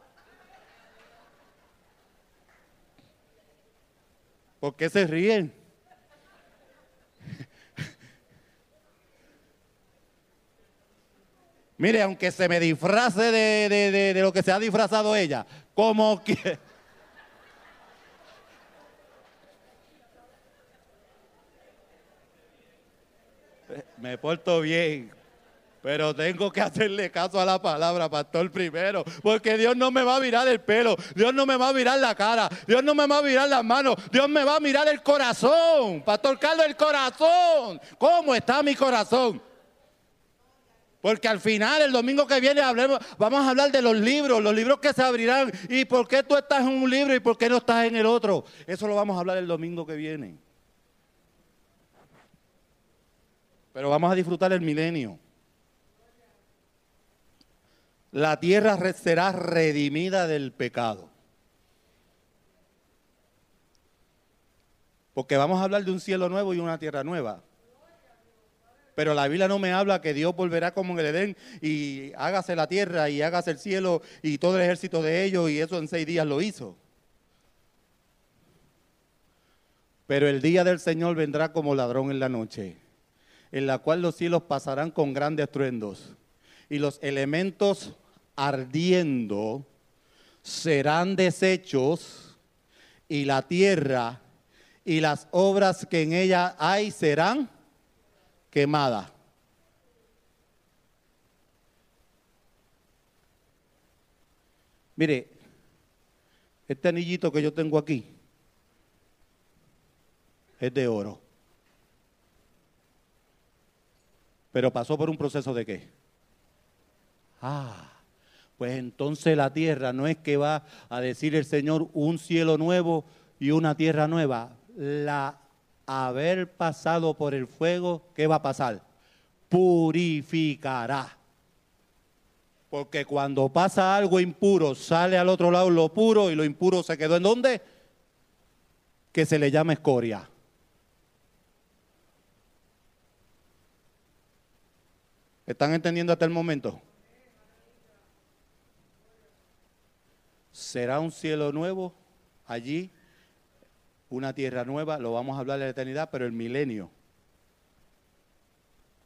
¿Por qué se ríen? Mire, aunque se me disfrace de, lo que se ha disfrazado ella, como que... me porto bien. Pero tengo que hacerle caso a la palabra, pastor, primero. Porque Dios no me va a mirar el pelo. Dios no me va a mirar la cara. Dios no me va a mirar las manos. Dios me va a mirar el corazón. Pastor Carlos, el corazón. ¿Cómo está mi corazón? Porque al final, el domingo que viene, hablemos, vamos a hablar de los libros, los libros que se abrirán. ¿Y por qué tú estás en un libro y por qué no estás en el otro? Eso lo vamos a hablar el domingo que viene. Pero vamos a disfrutar el milenio. La tierra será redimida del pecado. Porque vamos a hablar de un cielo nuevo y una tierra nueva. Pero la Biblia no me habla que Dios volverá como en el Edén y hágase la tierra y hágase el cielo y todo el ejército de ellos y eso en seis días lo hizo. Pero el día del Señor vendrá como ladrón en la noche, en la cual los cielos pasarán con grandes estruendos y los elementos ardiendo serán deshechos y la tierra y las obras que en ella hay serán quemada. Mire, este anillito que yo tengo aquí es de oro. Pero pasó por un proceso de qué? Ah, pues entonces la tierra no es que va a decir el Señor un cielo nuevo y una tierra nueva. La haber pasado por el fuego, ¿qué va a pasar? Purificará. Porque cuando pasa algo impuro, sale al otro lado lo puro y lo impuro se quedó en dónde? Que se le llama escoria. ¿Están entendiendo hasta el momento? Será un cielo nuevo allí una tierra nueva, lo vamos a hablar de la eternidad, pero el milenio,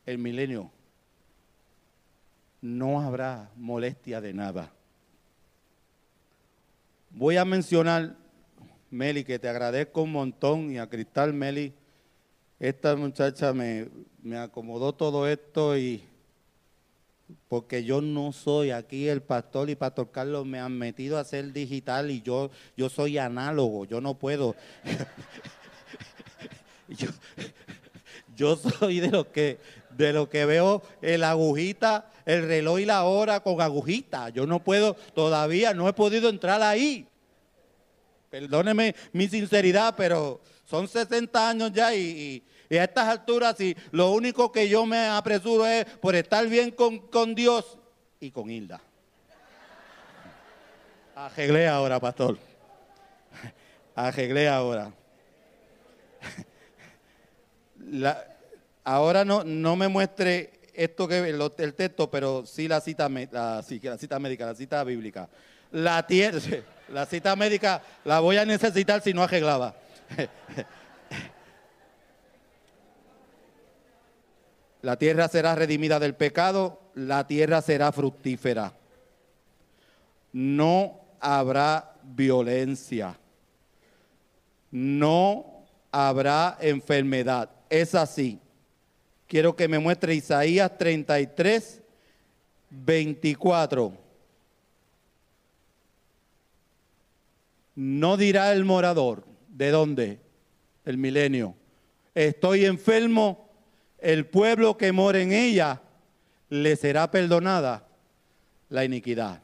el milenio, no habrá molestia de nada. Voy a mencionar, Meli, que te agradezco un montón, y a Cristal Meli, esta muchacha me, me acomodó todo esto y porque yo no soy aquí el pastor y Pastor Carlos me han metido a ser digital y yo, yo soy análogo, yo no puedo. yo, soy de lo que de lo que veo el agujita, el reloj y la hora con agujita. Yo no puedo, todavía no he podido entrar ahí. Perdóneme mi sinceridad, pero son 60 años ya y a estas alturas, si lo único que yo me apresuro es por estar bien con, Dios y con Hilda. Arreglé ahora, pastor. Arreglé ahora. ahora no, no me muestre esto que el, texto, pero sí la cita, la, la cita médica, la cita bíblica. La, la cita médica la voy a necesitar si no arreglaba. La tierra será redimida del pecado, la tierra será fructífera. No habrá violencia. No habrá enfermedad. Es así. Quiero que me muestre Isaías 33, 24. No dirá el morador, ¿de dónde? El milenio. Estoy enfermo el pueblo que mora en ella le será perdonada la iniquidad.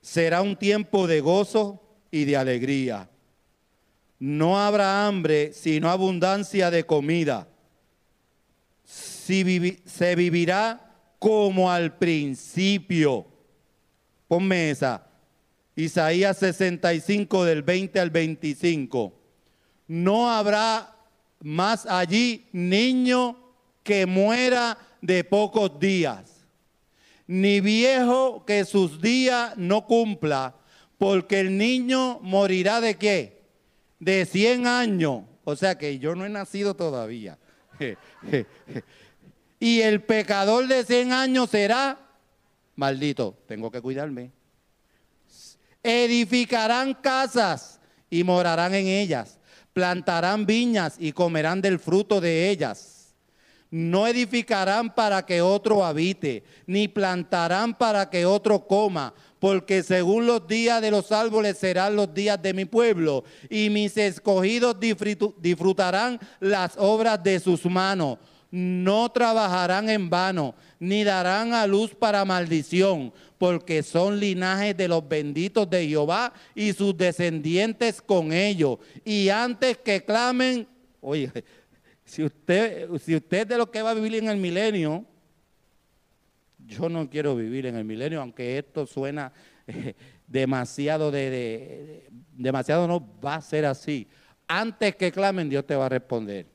Será un tiempo de gozo y de alegría. No habrá hambre, sino abundancia de comida. se vivirá como al principio. Ponme esa. Isaías 65 del 20 al 25 no habrá más allí niño que muera de pocos días, ni viejo que sus días no cumpla, porque el niño morirá de qué? De 100 años. O sea que yo no he nacido todavía. y el pecador de 100 años será maldito. Tengo que cuidarme. Edificarán casas y morarán en ellas plantarán viñas y comerán del fruto de ellas. No edificarán para que otro habite, ni plantarán para que otro coma, porque según los días de los árboles serán los días de mi pueblo, y mis escogidos disfrutarán las obras de sus manos. No trabajarán en vano, ni darán a luz para maldición, porque son linajes de los benditos de Jehová y sus descendientes con ellos. Y antes que clamen, oye, si usted, si usted es de los que va a vivir en el milenio, yo no quiero vivir en el milenio, aunque esto suena eh, demasiado de, demasiado no va a ser así. Antes que clamen, Dios te va a responder.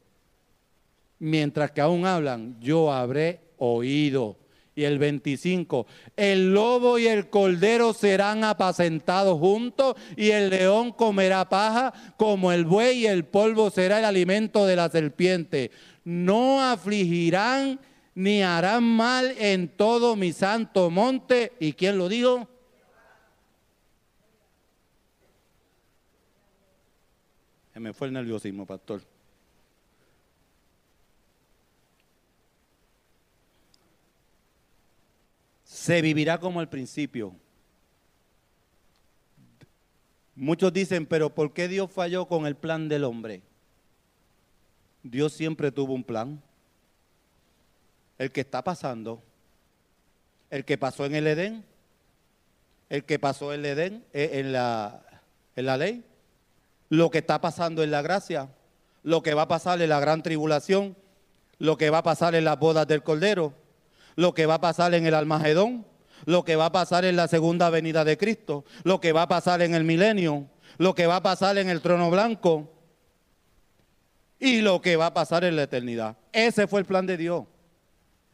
Mientras que aún hablan, yo habré oído. Y el 25, el lobo y el cordero serán apacentados juntos y el león comerá paja como el buey y el polvo será el alimento de la serpiente. No afligirán ni harán mal en todo mi santo monte. ¿Y quién lo dijo? me fue el nerviosismo, pastor. Se vivirá como al principio. Muchos dicen, pero ¿por qué Dios falló con el plan del hombre? Dios siempre tuvo un plan. El que está pasando, el que pasó en el Edén, el que pasó en el Edén, eh, en la, en la ley, lo que está pasando en la gracia, lo que va a pasar en la gran tribulación, lo que va a pasar en las bodas del Cordero, lo que va a pasar en el Almagedón, lo que va a pasar en la segunda venida de Cristo, lo que va a pasar en el milenio, lo que va a pasar en el trono blanco y lo que va a pasar en la eternidad. Ese fue el plan de Dios.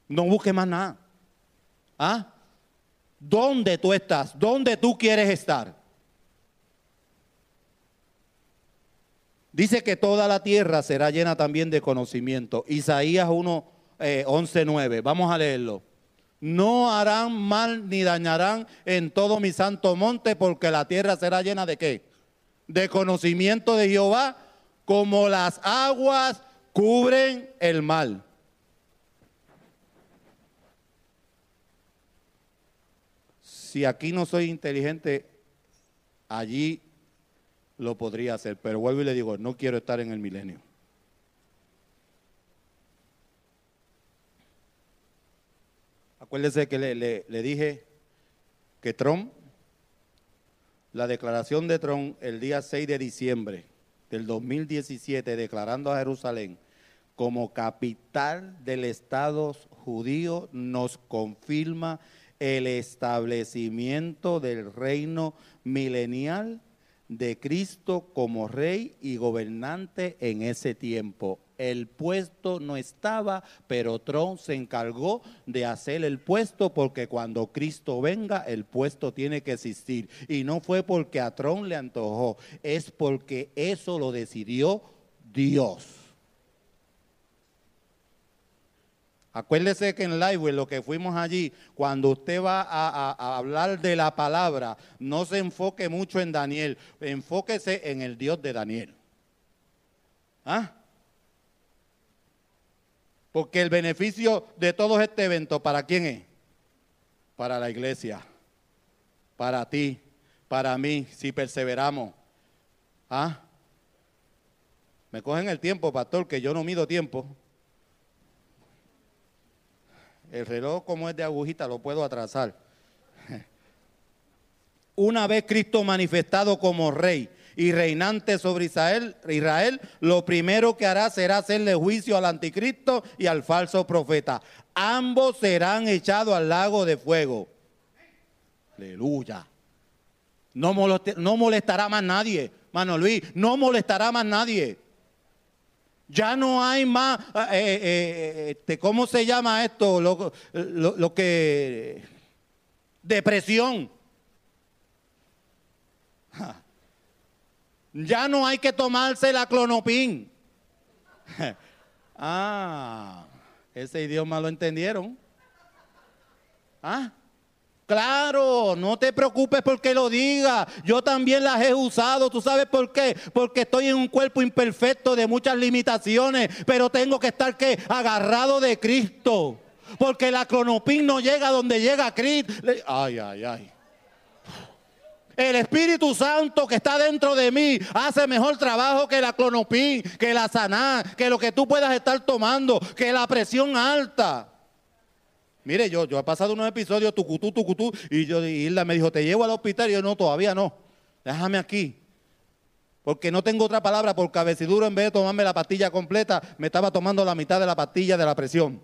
No busque más nada. ¿Ah? ¿Dónde tú estás? ¿Dónde tú quieres estar? Dice que toda la tierra será llena también de conocimiento. Isaías 1, 11, 9. Vamos a leerlo. No harán mal ni dañarán en todo mi santo monte, porque la tierra será llena de qué? De conocimiento de Jehová, como las aguas cubren el mal. Si aquí no soy inteligente, allí lo podría hacer, pero vuelvo y le digo, no quiero estar en el milenio. Acuérdese que le, le, dije que Trump, la declaración de Trump el día 6 de diciembre del 2017, declarando a Jerusalén como capital del Estado judío, nos confirma el establecimiento del reino milenial de Cristo como rey y gobernante en ese tiempo. El puesto no estaba, pero Tron se encargó de hacer el puesto porque cuando Cristo venga, el puesto tiene que existir. Y no fue porque a Tron le antojó, es porque eso lo decidió Dios. Acuérdese que en Live, lo que fuimos allí, cuando usted va a, hablar de la palabra, no se enfoque mucho en Daniel, enfóquese en el Dios de Daniel. ¿Ah? Porque el beneficio de todo este evento, ¿para quién es? Para la iglesia, para ti, para mí, si perseveramos. ¿Ah? Me cogen el tiempo, pastor, que yo no mido tiempo. El reloj como es de agujita lo puedo atrasar. Una vez Cristo manifestado como rey y reinante sobre Israel, Israel, lo primero que hará será hacerle juicio al anticristo y al falso profeta. Ambos serán echados al lago de fuego. Aleluya. No, molestará más nadie, mano Luis, no molestará más nadie. Ya no hay más, eh, eh, eh, este, ¿cómo se llama esto? Lo, lo, que... Depresión. Ya no hay que tomarse la clonopin. ah, ese idioma lo entendieron. Ah, Claro, no te preocupes porque lo diga. Yo también las he usado. ¿Tú sabes por qué? Porque estoy en un cuerpo imperfecto de muchas limitaciones, pero tengo que estar ¿qué? agarrado de Cristo. Porque la clonopin no llega donde llega Cristo. Ay, ay, ay. El Espíritu Santo que está dentro de mí hace mejor trabajo que la clonopin, que la saná, que lo que tú puedas estar tomando, que la presión alta. Mire, yo, yo he pasado unos episodios, tucutú, tucutú, y yo, y Hilda me dijo, te llevo al hospital, y yo no, todavía no, déjame aquí. Porque no tengo otra palabra, por cabeciduro, en vez de tomarme la pastilla completa, me estaba tomando la mitad de la pastilla de la presión.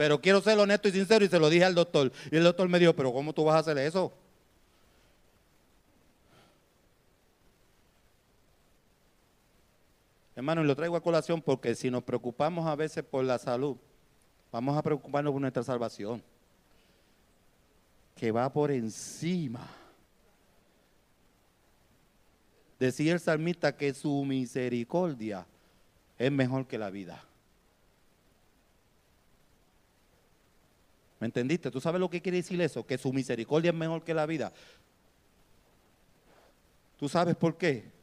Pero quiero ser honesto y sincero y se lo dije al doctor. Y el doctor me dijo, pero ¿cómo tú vas a hacer eso? Hermano, y lo traigo a colación porque si nos preocupamos a veces por la salud, vamos a preocuparnos por nuestra salvación, que va por encima. Decía el salmista que su misericordia es mejor que la vida. ¿Me entendiste? ¿Tú sabes lo que quiere decir eso? Que su misericordia es mejor que la vida. ¿Tú sabes por qué?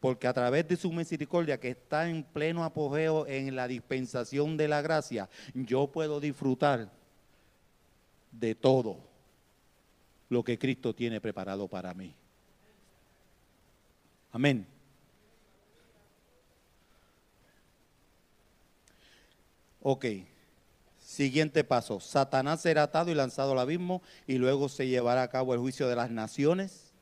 porque a través de su misericordia que está en pleno apogeo en la dispensación de la gracia, yo puedo disfrutar de todo lo que Cristo tiene preparado para mí. Amén. Ok, siguiente paso. Satanás será atado y lanzado al abismo y luego se llevará a cabo el juicio de las naciones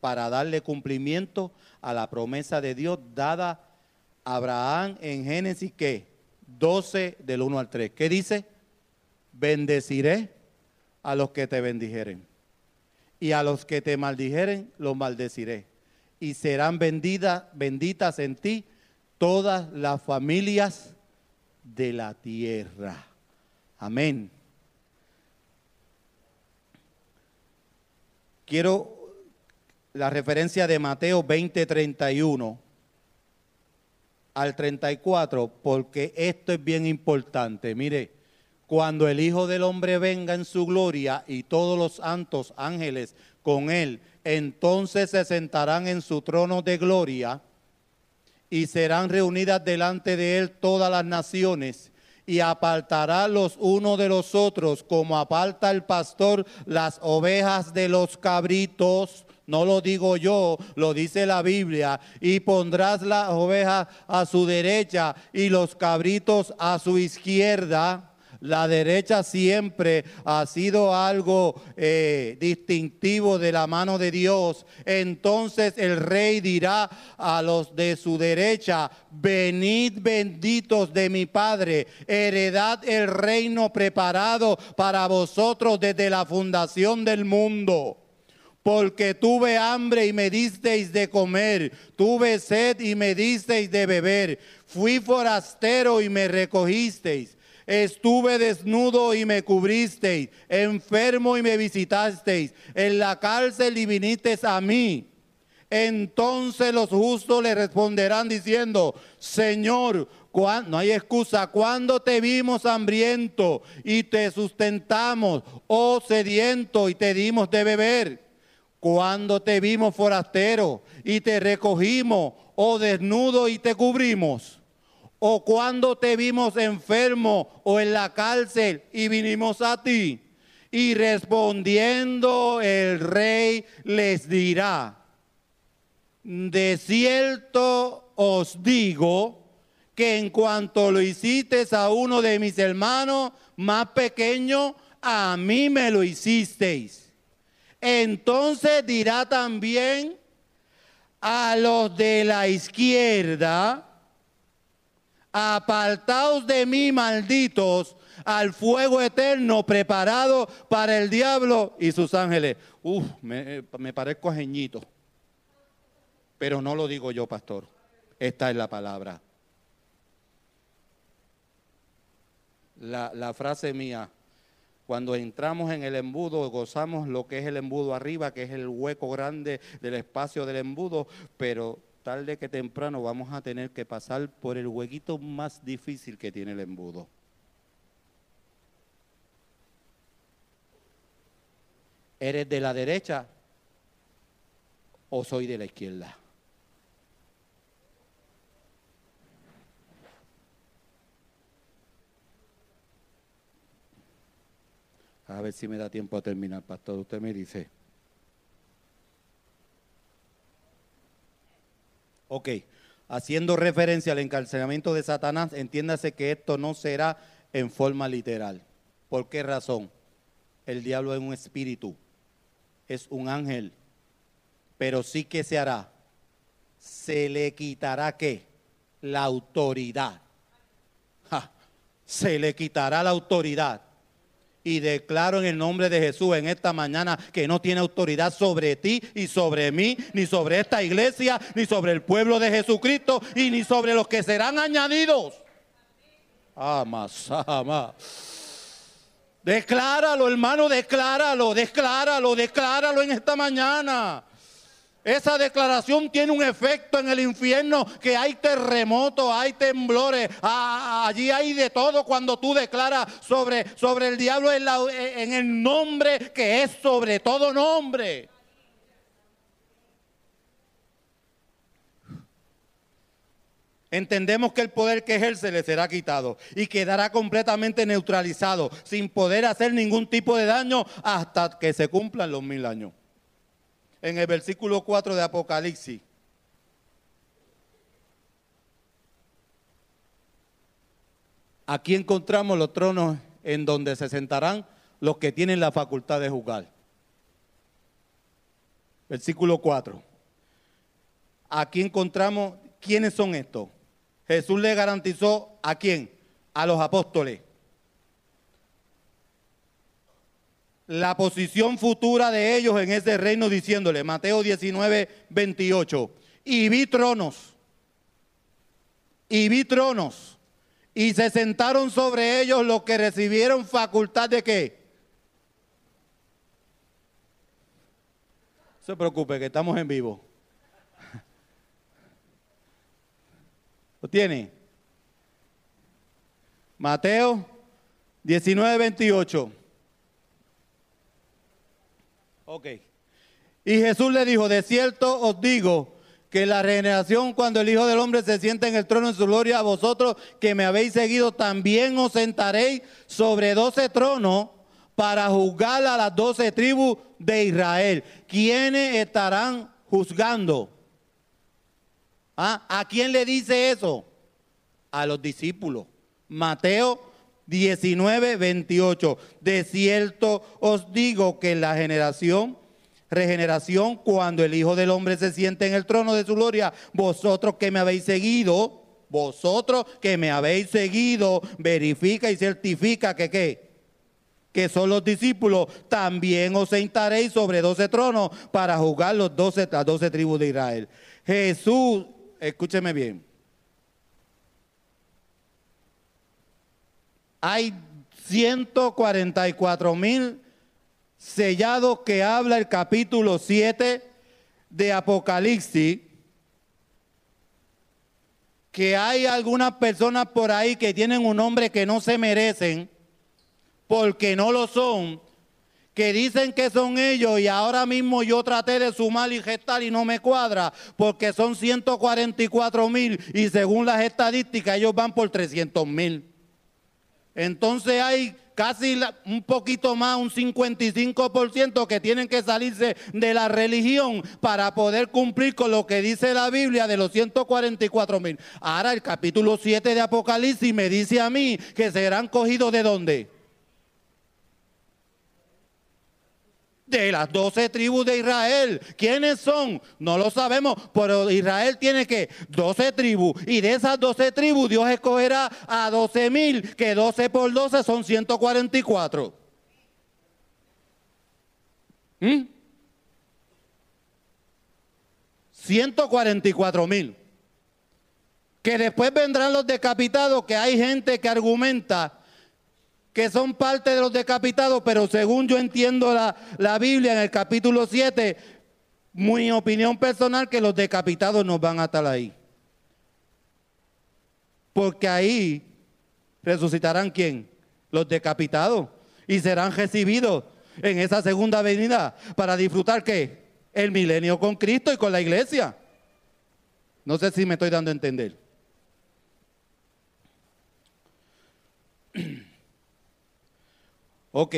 para darle cumplimiento a la promesa de Dios dada a Abraham en Génesis que 12 del 1 al 3. ¿Qué dice? Bendeciré a los que te bendijeren y a los que te maldijeren los maldeciré y serán benditas, benditas en ti todas las familias de la tierra. Amén. Quiero la referencia de Mateo 20, 31 al 34, porque esto es bien importante. Mire, cuando el Hijo del Hombre venga en su gloria y todos los santos ángeles con él, entonces se sentarán en su trono de gloria y serán reunidas delante de él todas las naciones y apartará los unos de los otros como aparta el pastor las ovejas de los cabritos no lo digo yo, lo dice la Biblia, y pondrás las ovejas a su derecha y los cabritos a su izquierda. La derecha siempre ha sido algo eh, distintivo de la mano de Dios. Entonces el rey dirá a los de su derecha, venid benditos de mi Padre, heredad el reino preparado para vosotros desde la fundación del mundo porque tuve hambre y me disteis de comer, tuve sed y me disteis de beber, fui forastero y me recogisteis, estuve desnudo y me cubristeis, enfermo y me visitasteis, en la cárcel y vinisteis a mí. Entonces los justos le responderán diciendo, Señor, no hay excusa. Cuando te vimos hambriento y te sustentamos, o sediento y te dimos de beber? Cuando te vimos forastero y te recogimos, o desnudo y te cubrimos. O cuando te vimos enfermo o en la cárcel y vinimos a ti. Y respondiendo el rey les dirá, de cierto os digo que en cuanto lo hiciste a uno de mis hermanos más pequeños, a mí me lo hicisteis. Entonces dirá también a los de la izquierda, apartaos de mí, malditos, al fuego eterno preparado para el diablo y sus ángeles. Uf, me, parezco a Jeñito. Pero no lo digo yo, pastor. Esta es la palabra. La, la frase mía, cuando entramos en el embudo, gozamos lo que es el embudo arriba, que es el hueco grande del espacio del embudo, pero tarde que temprano vamos a tener que pasar por el huequito más difícil que tiene el embudo. ¿Eres de la derecha o soy de la izquierda? A ver si me da tiempo a terminar, pastor. Usted me dice. Ok, haciendo referencia al encarcelamiento de Satanás, entiéndase que esto no será en forma literal. ¿Por qué razón? El diablo es un espíritu, es un ángel, pero sí que se hará. Se le quitará qué? La autoridad. se le quitará la autoridad y declaro en el nombre de Jesús en esta mañana que no tiene autoridad sobre ti y sobre mí, ni sobre esta iglesia, ni sobre el pueblo de Jesucristo y ni sobre los que serán añadidos. Amas, amas. Decláralo, hermano, decláralo, decláralo, decláralo en esta mañana. Esa declaración tiene un efecto en el infierno, que hay terremotos, hay temblores, allí hay de todo cuando tú declaras sobre, sobre el diablo en, en el nombre que es sobre todo nombre. Entendemos que el poder que ejerce le será quitado y quedará completamente neutralizado, sin poder hacer ningún tipo de daño hasta que se cumplan los mil años en el versículo 4 de Apocalipsis. Aquí encontramos los tronos en donde se sentarán los que tienen la facultad de juzgar. Versículo 4. Aquí encontramos quiénes son estos. Jesús le garantizó a quién? A los apóstoles. La posición futura de ellos en ese reino diciéndole, Mateo 19, 28, y vi tronos, y vi tronos, y se sentaron sobre ellos los que recibieron facultad de qué? No se preocupe que estamos en vivo. ¿Lo tiene? Mateo 19, 28. Ok. Y Jesús le dijo, de cierto os digo que la regeneración cuando el Hijo del Hombre se sienta en el trono en su gloria, a vosotros que me habéis seguido, también os sentaréis sobre doce tronos para juzgar a las doce tribus de Israel. ¿Quiénes estarán juzgando? ¿Ah? ¿A quién le dice eso? A los discípulos. Mateo 19, 28. De cierto os digo que en la generación, regeneración, cuando el Hijo del Hombre se siente en el trono de su gloria, vosotros que me habéis seguido, vosotros que me habéis seguido, verifica y certifica que qué que son los discípulos, también os sentaréis sobre doce tronos para juzgar los doce, las doce tribus de Israel. Jesús, escúcheme bien, hay 144 mil sellados que habla el capítulo 7 de Apocalipsis, que hay algunas personas por ahí que tienen un nombre que no se merecen, porque no lo son, que dicen que son ellos y ahora mismo yo traté de sumar y gestar y no me cuadra, porque son 144 mil y según las estadísticas ellos van por 300 mil. Entonces hay casi un poquito más, un 55% que tienen que salirse de la religión para poder cumplir con lo que dice la Biblia de los 144 mil. Ahora el capítulo 7 de Apocalipsis me dice a mí que serán cogidos de dónde? De las doce tribus de Israel. ¿Quiénes son? No lo sabemos, pero Israel tiene que doce tribus. Y de esas doce tribus Dios escogerá a doce mil, que doce por doce son 144. ¿Mm? 144 mil. Que después vendrán los decapitados, que hay gente que argumenta que son parte de los decapitados, pero según yo entiendo la, la Biblia en el capítulo 7, mi opinión personal que los decapitados no van a estar ahí. Porque ahí resucitarán quién? Los decapitados y serán recibidos. en esa segunda venida para disfrutar qué? El milenio con Cristo y con la iglesia. No sé si me estoy dando a entender. Ok,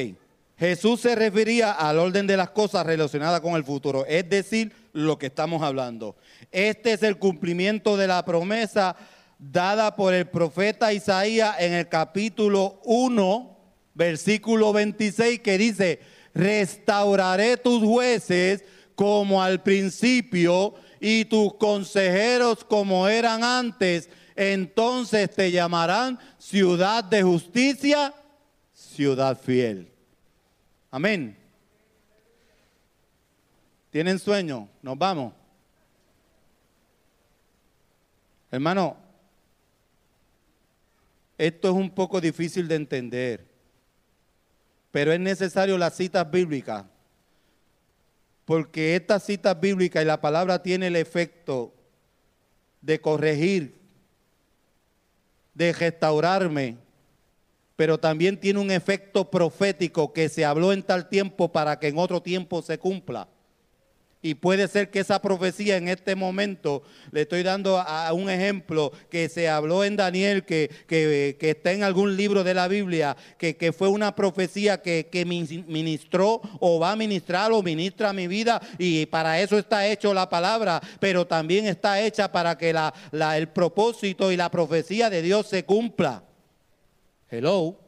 Jesús se refería al orden de las cosas relacionadas con el futuro, es decir, lo que estamos hablando. Este es el cumplimiento de la promesa dada por el profeta Isaías en el capítulo 1, versículo 26, que dice, restauraré tus jueces como al principio y tus consejeros como eran antes, entonces te llamarán ciudad de justicia, ciudad fiel. Amén. ¿Tienen sueño? Nos vamos. Hermano, esto es un poco difícil de entender, pero es necesario las citas bíblicas, porque estas citas bíblicas y la palabra tiene el efecto de corregir, de restaurarme, pero también tiene un efecto profético que se habló en tal tiempo para que en otro tiempo se cumpla. Y puede ser que esa profecía en este momento, le estoy dando a, un ejemplo que se habló en Daniel, que, que, está en algún libro de la Biblia, que, que fue una profecía que, que, ministró o va a ministrar o ministra mi vida y para eso está hecho la palabra, pero también está hecha para que la, la, el propósito y la profecía de Dios se cumpla. Hello.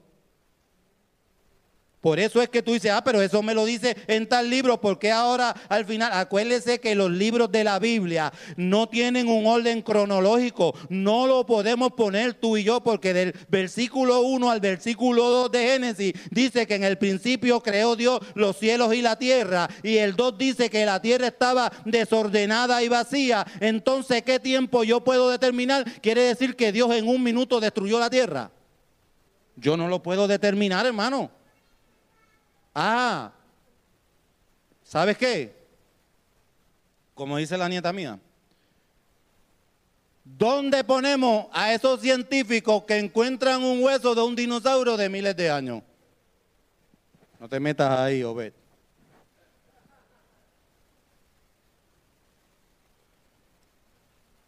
Por eso es que tú dices, ah, pero eso me lo dice en tal libro, porque ahora al final, acuérdese que los libros de la Biblia no tienen un orden cronológico, no lo podemos poner tú y yo, porque del versículo 1 al versículo 2 de Génesis dice que en el principio creó Dios los cielos y la tierra, y el 2 dice que la tierra estaba desordenada y vacía, entonces, ¿qué tiempo yo puedo determinar? Quiere decir que Dios en un minuto destruyó la tierra. Yo no lo puedo determinar, hermano. Ah, ¿sabes qué? Como dice la nieta mía. ¿Dónde ponemos a esos científicos que encuentran un hueso de un dinosaurio de miles de años? No te metas ahí, Obed.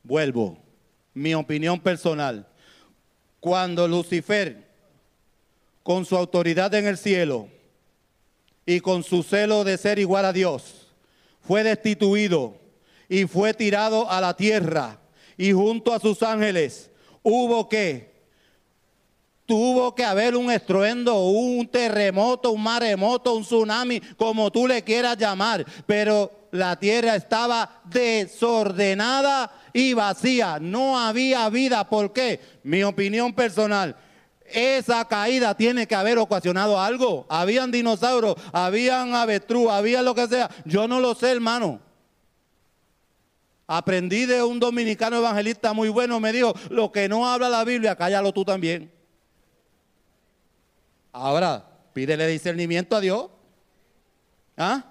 Vuelvo. Mi opinión personal. Cuando Lucifer, con su autoridad en el cielo, y con su celo de ser igual a Dios, fue destituido y fue tirado a la tierra y junto a sus ángeles hubo que tuvo que haber un estruendo, un terremoto, un maremoto, un tsunami, como tú le quieras llamar, pero la tierra estaba desordenada y vacía, no había vida. ¿Por qué? Mi opinión personal, esa caída tiene que haber ocasionado algo. Habían dinosaurios, habían avestruz, había lo que sea. Yo no lo sé, hermano. Aprendí de un dominicano evangelista muy bueno, me dijo, lo que no habla la Biblia, cállalo tú también. Ahora, pídele discernimiento a Dios. ¿Ah?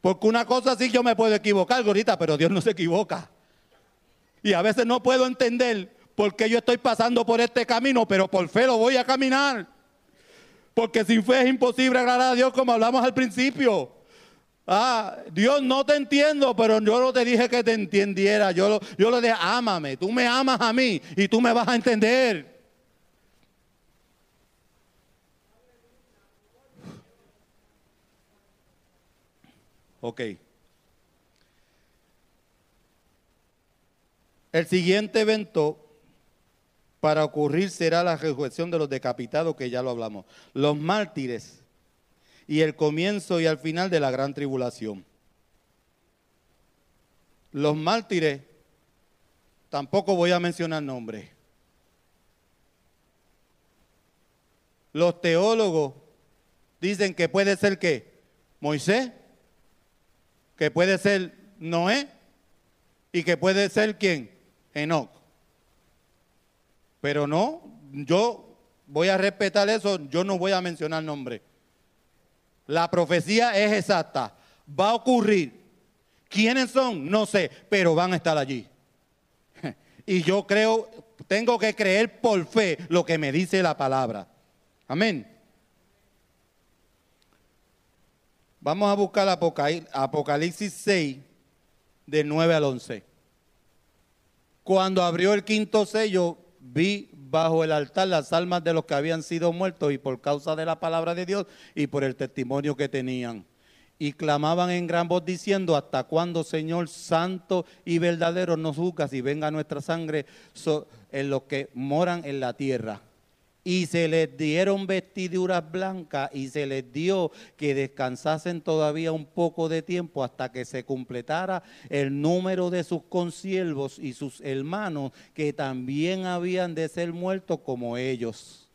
Porque una cosa sí yo me puedo equivocar, ahorita, pero Dios no se equivoca. Y a veces no puedo entender porque yo estoy pasando por este camino, pero por fe lo voy a caminar. Porque sin fe es imposible agradar a Dios como hablamos al principio. Ah, Dios no te entiendo, pero yo no te dije que te entendiera. Yo, yo le dije, ámame, tú me amas a mí y tú me vas a entender. Ok. El siguiente evento para ocurrir será la resurrección de los decapitados, que ya lo hablamos, los mártires y el comienzo y al final de la gran tribulación. Los mártires, tampoco voy a mencionar nombres. Los teólogos dicen que puede ser qué? Moisés, que puede ser Noé y que puede ser quién? Enoch. Pero no, yo voy a respetar eso, yo no voy a mencionar nombre. La profecía es exacta, va a ocurrir. ¿Quiénes son? No sé, pero van a estar allí. Y yo creo, tengo que creer por fe lo que me dice la palabra. Amén. Vamos a buscar Apocalipsis 6, del 9 al 11. Cuando abrió el quinto sello, vi bajo el altar las almas de los que habían sido muertos y por causa de la palabra de Dios y por el testimonio que tenían. Y clamaban en gran voz diciendo, ¿hasta cuándo, Señor santo y verdadero, nos juzgas y venga nuestra sangre en los que moran en la tierra? Y se les dieron vestiduras blancas y se les dio que descansasen todavía un poco de tiempo hasta que se completara el número de sus consiervos y sus hermanos que también habían de ser muertos como ellos.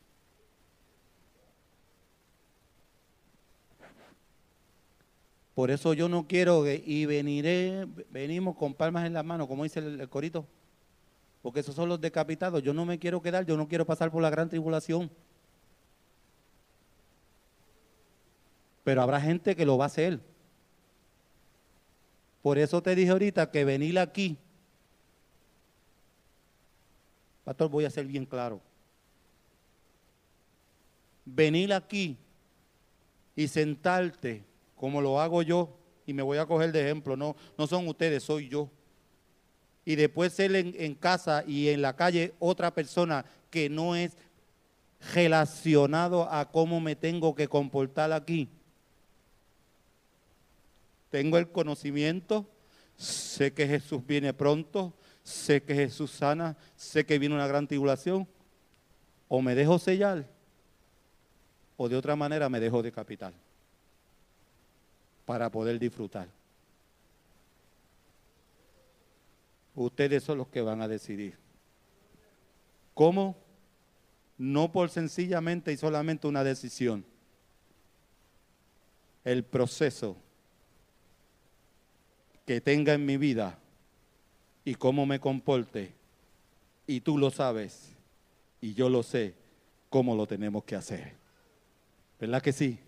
Por eso yo no quiero y veniré, venimos con palmas en la mano, como dice el corito porque esos son los decapitados. Yo no me quiero quedar, yo no quiero pasar por la gran tribulación. Pero habrá gente que lo va a hacer. Por eso te dije ahorita que venir aquí. Pastor, voy a ser bien claro. Venir aquí y sentarte como lo hago yo, y me voy a coger de ejemplo, no, no son ustedes, soy yo y después ser en, casa y en la calle otra persona que no es relacionado a cómo me tengo que comportar aquí. Tengo el conocimiento, sé que Jesús viene pronto, sé que Jesús sana, sé que viene una gran tribulación. O me dejo sellar, o de otra manera me dejo decapitar para poder disfrutar. Ustedes son los que van a decidir. ¿Cómo? No por sencillamente y solamente una decisión. El proceso que tenga en mi vida y cómo me comporte. Y tú lo sabes y yo lo sé cómo lo tenemos que hacer. ¿Verdad que sí?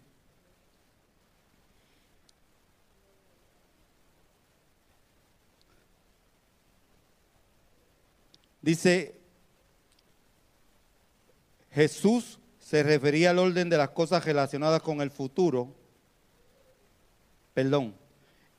Dice, Jesús se refería al orden de las cosas relacionadas con el futuro. Perdón.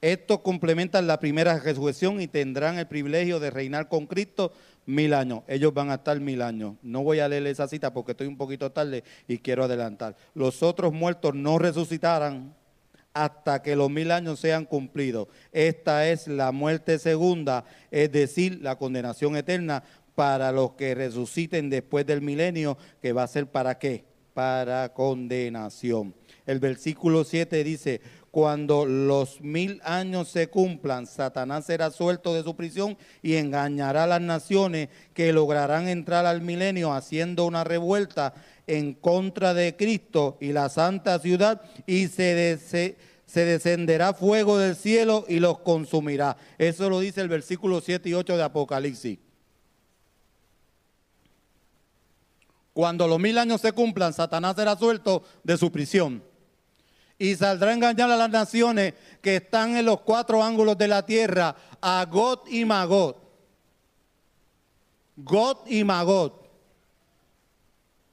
Estos complementan la primera resurrección y tendrán el privilegio de reinar con Cristo mil años. Ellos van a estar mil años. No voy a leer esa cita porque estoy un poquito tarde y quiero adelantar. Los otros muertos no resucitarán hasta que los mil años sean cumplidos. Esta es la muerte segunda, es decir, la condenación eterna para los que resuciten después del milenio, que va a ser para qué? Para condenación. El versículo 7 dice, cuando los mil años se cumplan, Satanás será suelto de su prisión y engañará a las naciones que lograrán entrar al milenio haciendo una revuelta en contra de Cristo y la santa ciudad y se, se descenderá fuego del cielo y los consumirá. Eso lo dice el versículo 7 y 8 de Apocalipsis. Cuando los mil años se cumplan, Satanás será suelto de su prisión y saldrá a engañar a las naciones que están en los cuatro ángulos de la tierra, a God y Magot. God y Magot.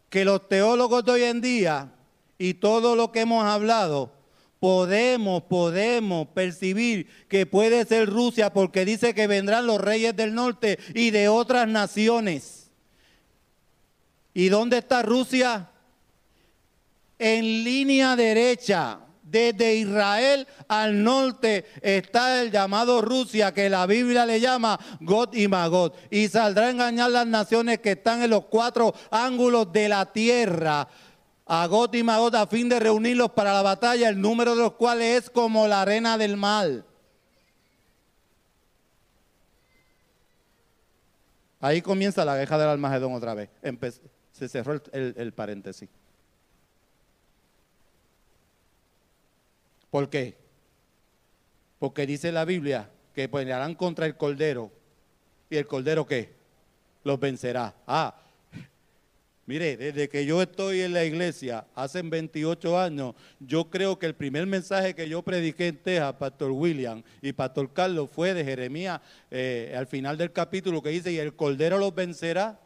Que los teólogos de hoy en día y todo lo que hemos hablado, podemos, podemos percibir que puede ser Rusia porque dice que vendrán los reyes del norte y de otras naciones. ¿Y dónde está Rusia? En línea derecha, desde Israel al norte está el llamado Rusia, que la Biblia le llama God y Magot. Y saldrá a engañar las naciones que están en los cuatro ángulos de la tierra. A God y Magot a fin de reunirlos para la batalla, el número de los cuales es como la arena del mal. Ahí comienza la guerra del Almagedón otra vez. Se cerró el, paréntesis. ¿Por qué? Porque dice la Biblia que pelearán contra el Cordero. ¿Y el Cordero qué? Los vencerá. Ah, mire, desde que yo estoy en la iglesia, hace 28 años, yo creo que el primer mensaje que yo prediqué en Texas, Pastor William y Pastor Carlos, fue de Jeremías eh, al final del capítulo que dice, y el Cordero los vencerá.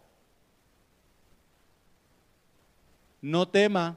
No tema,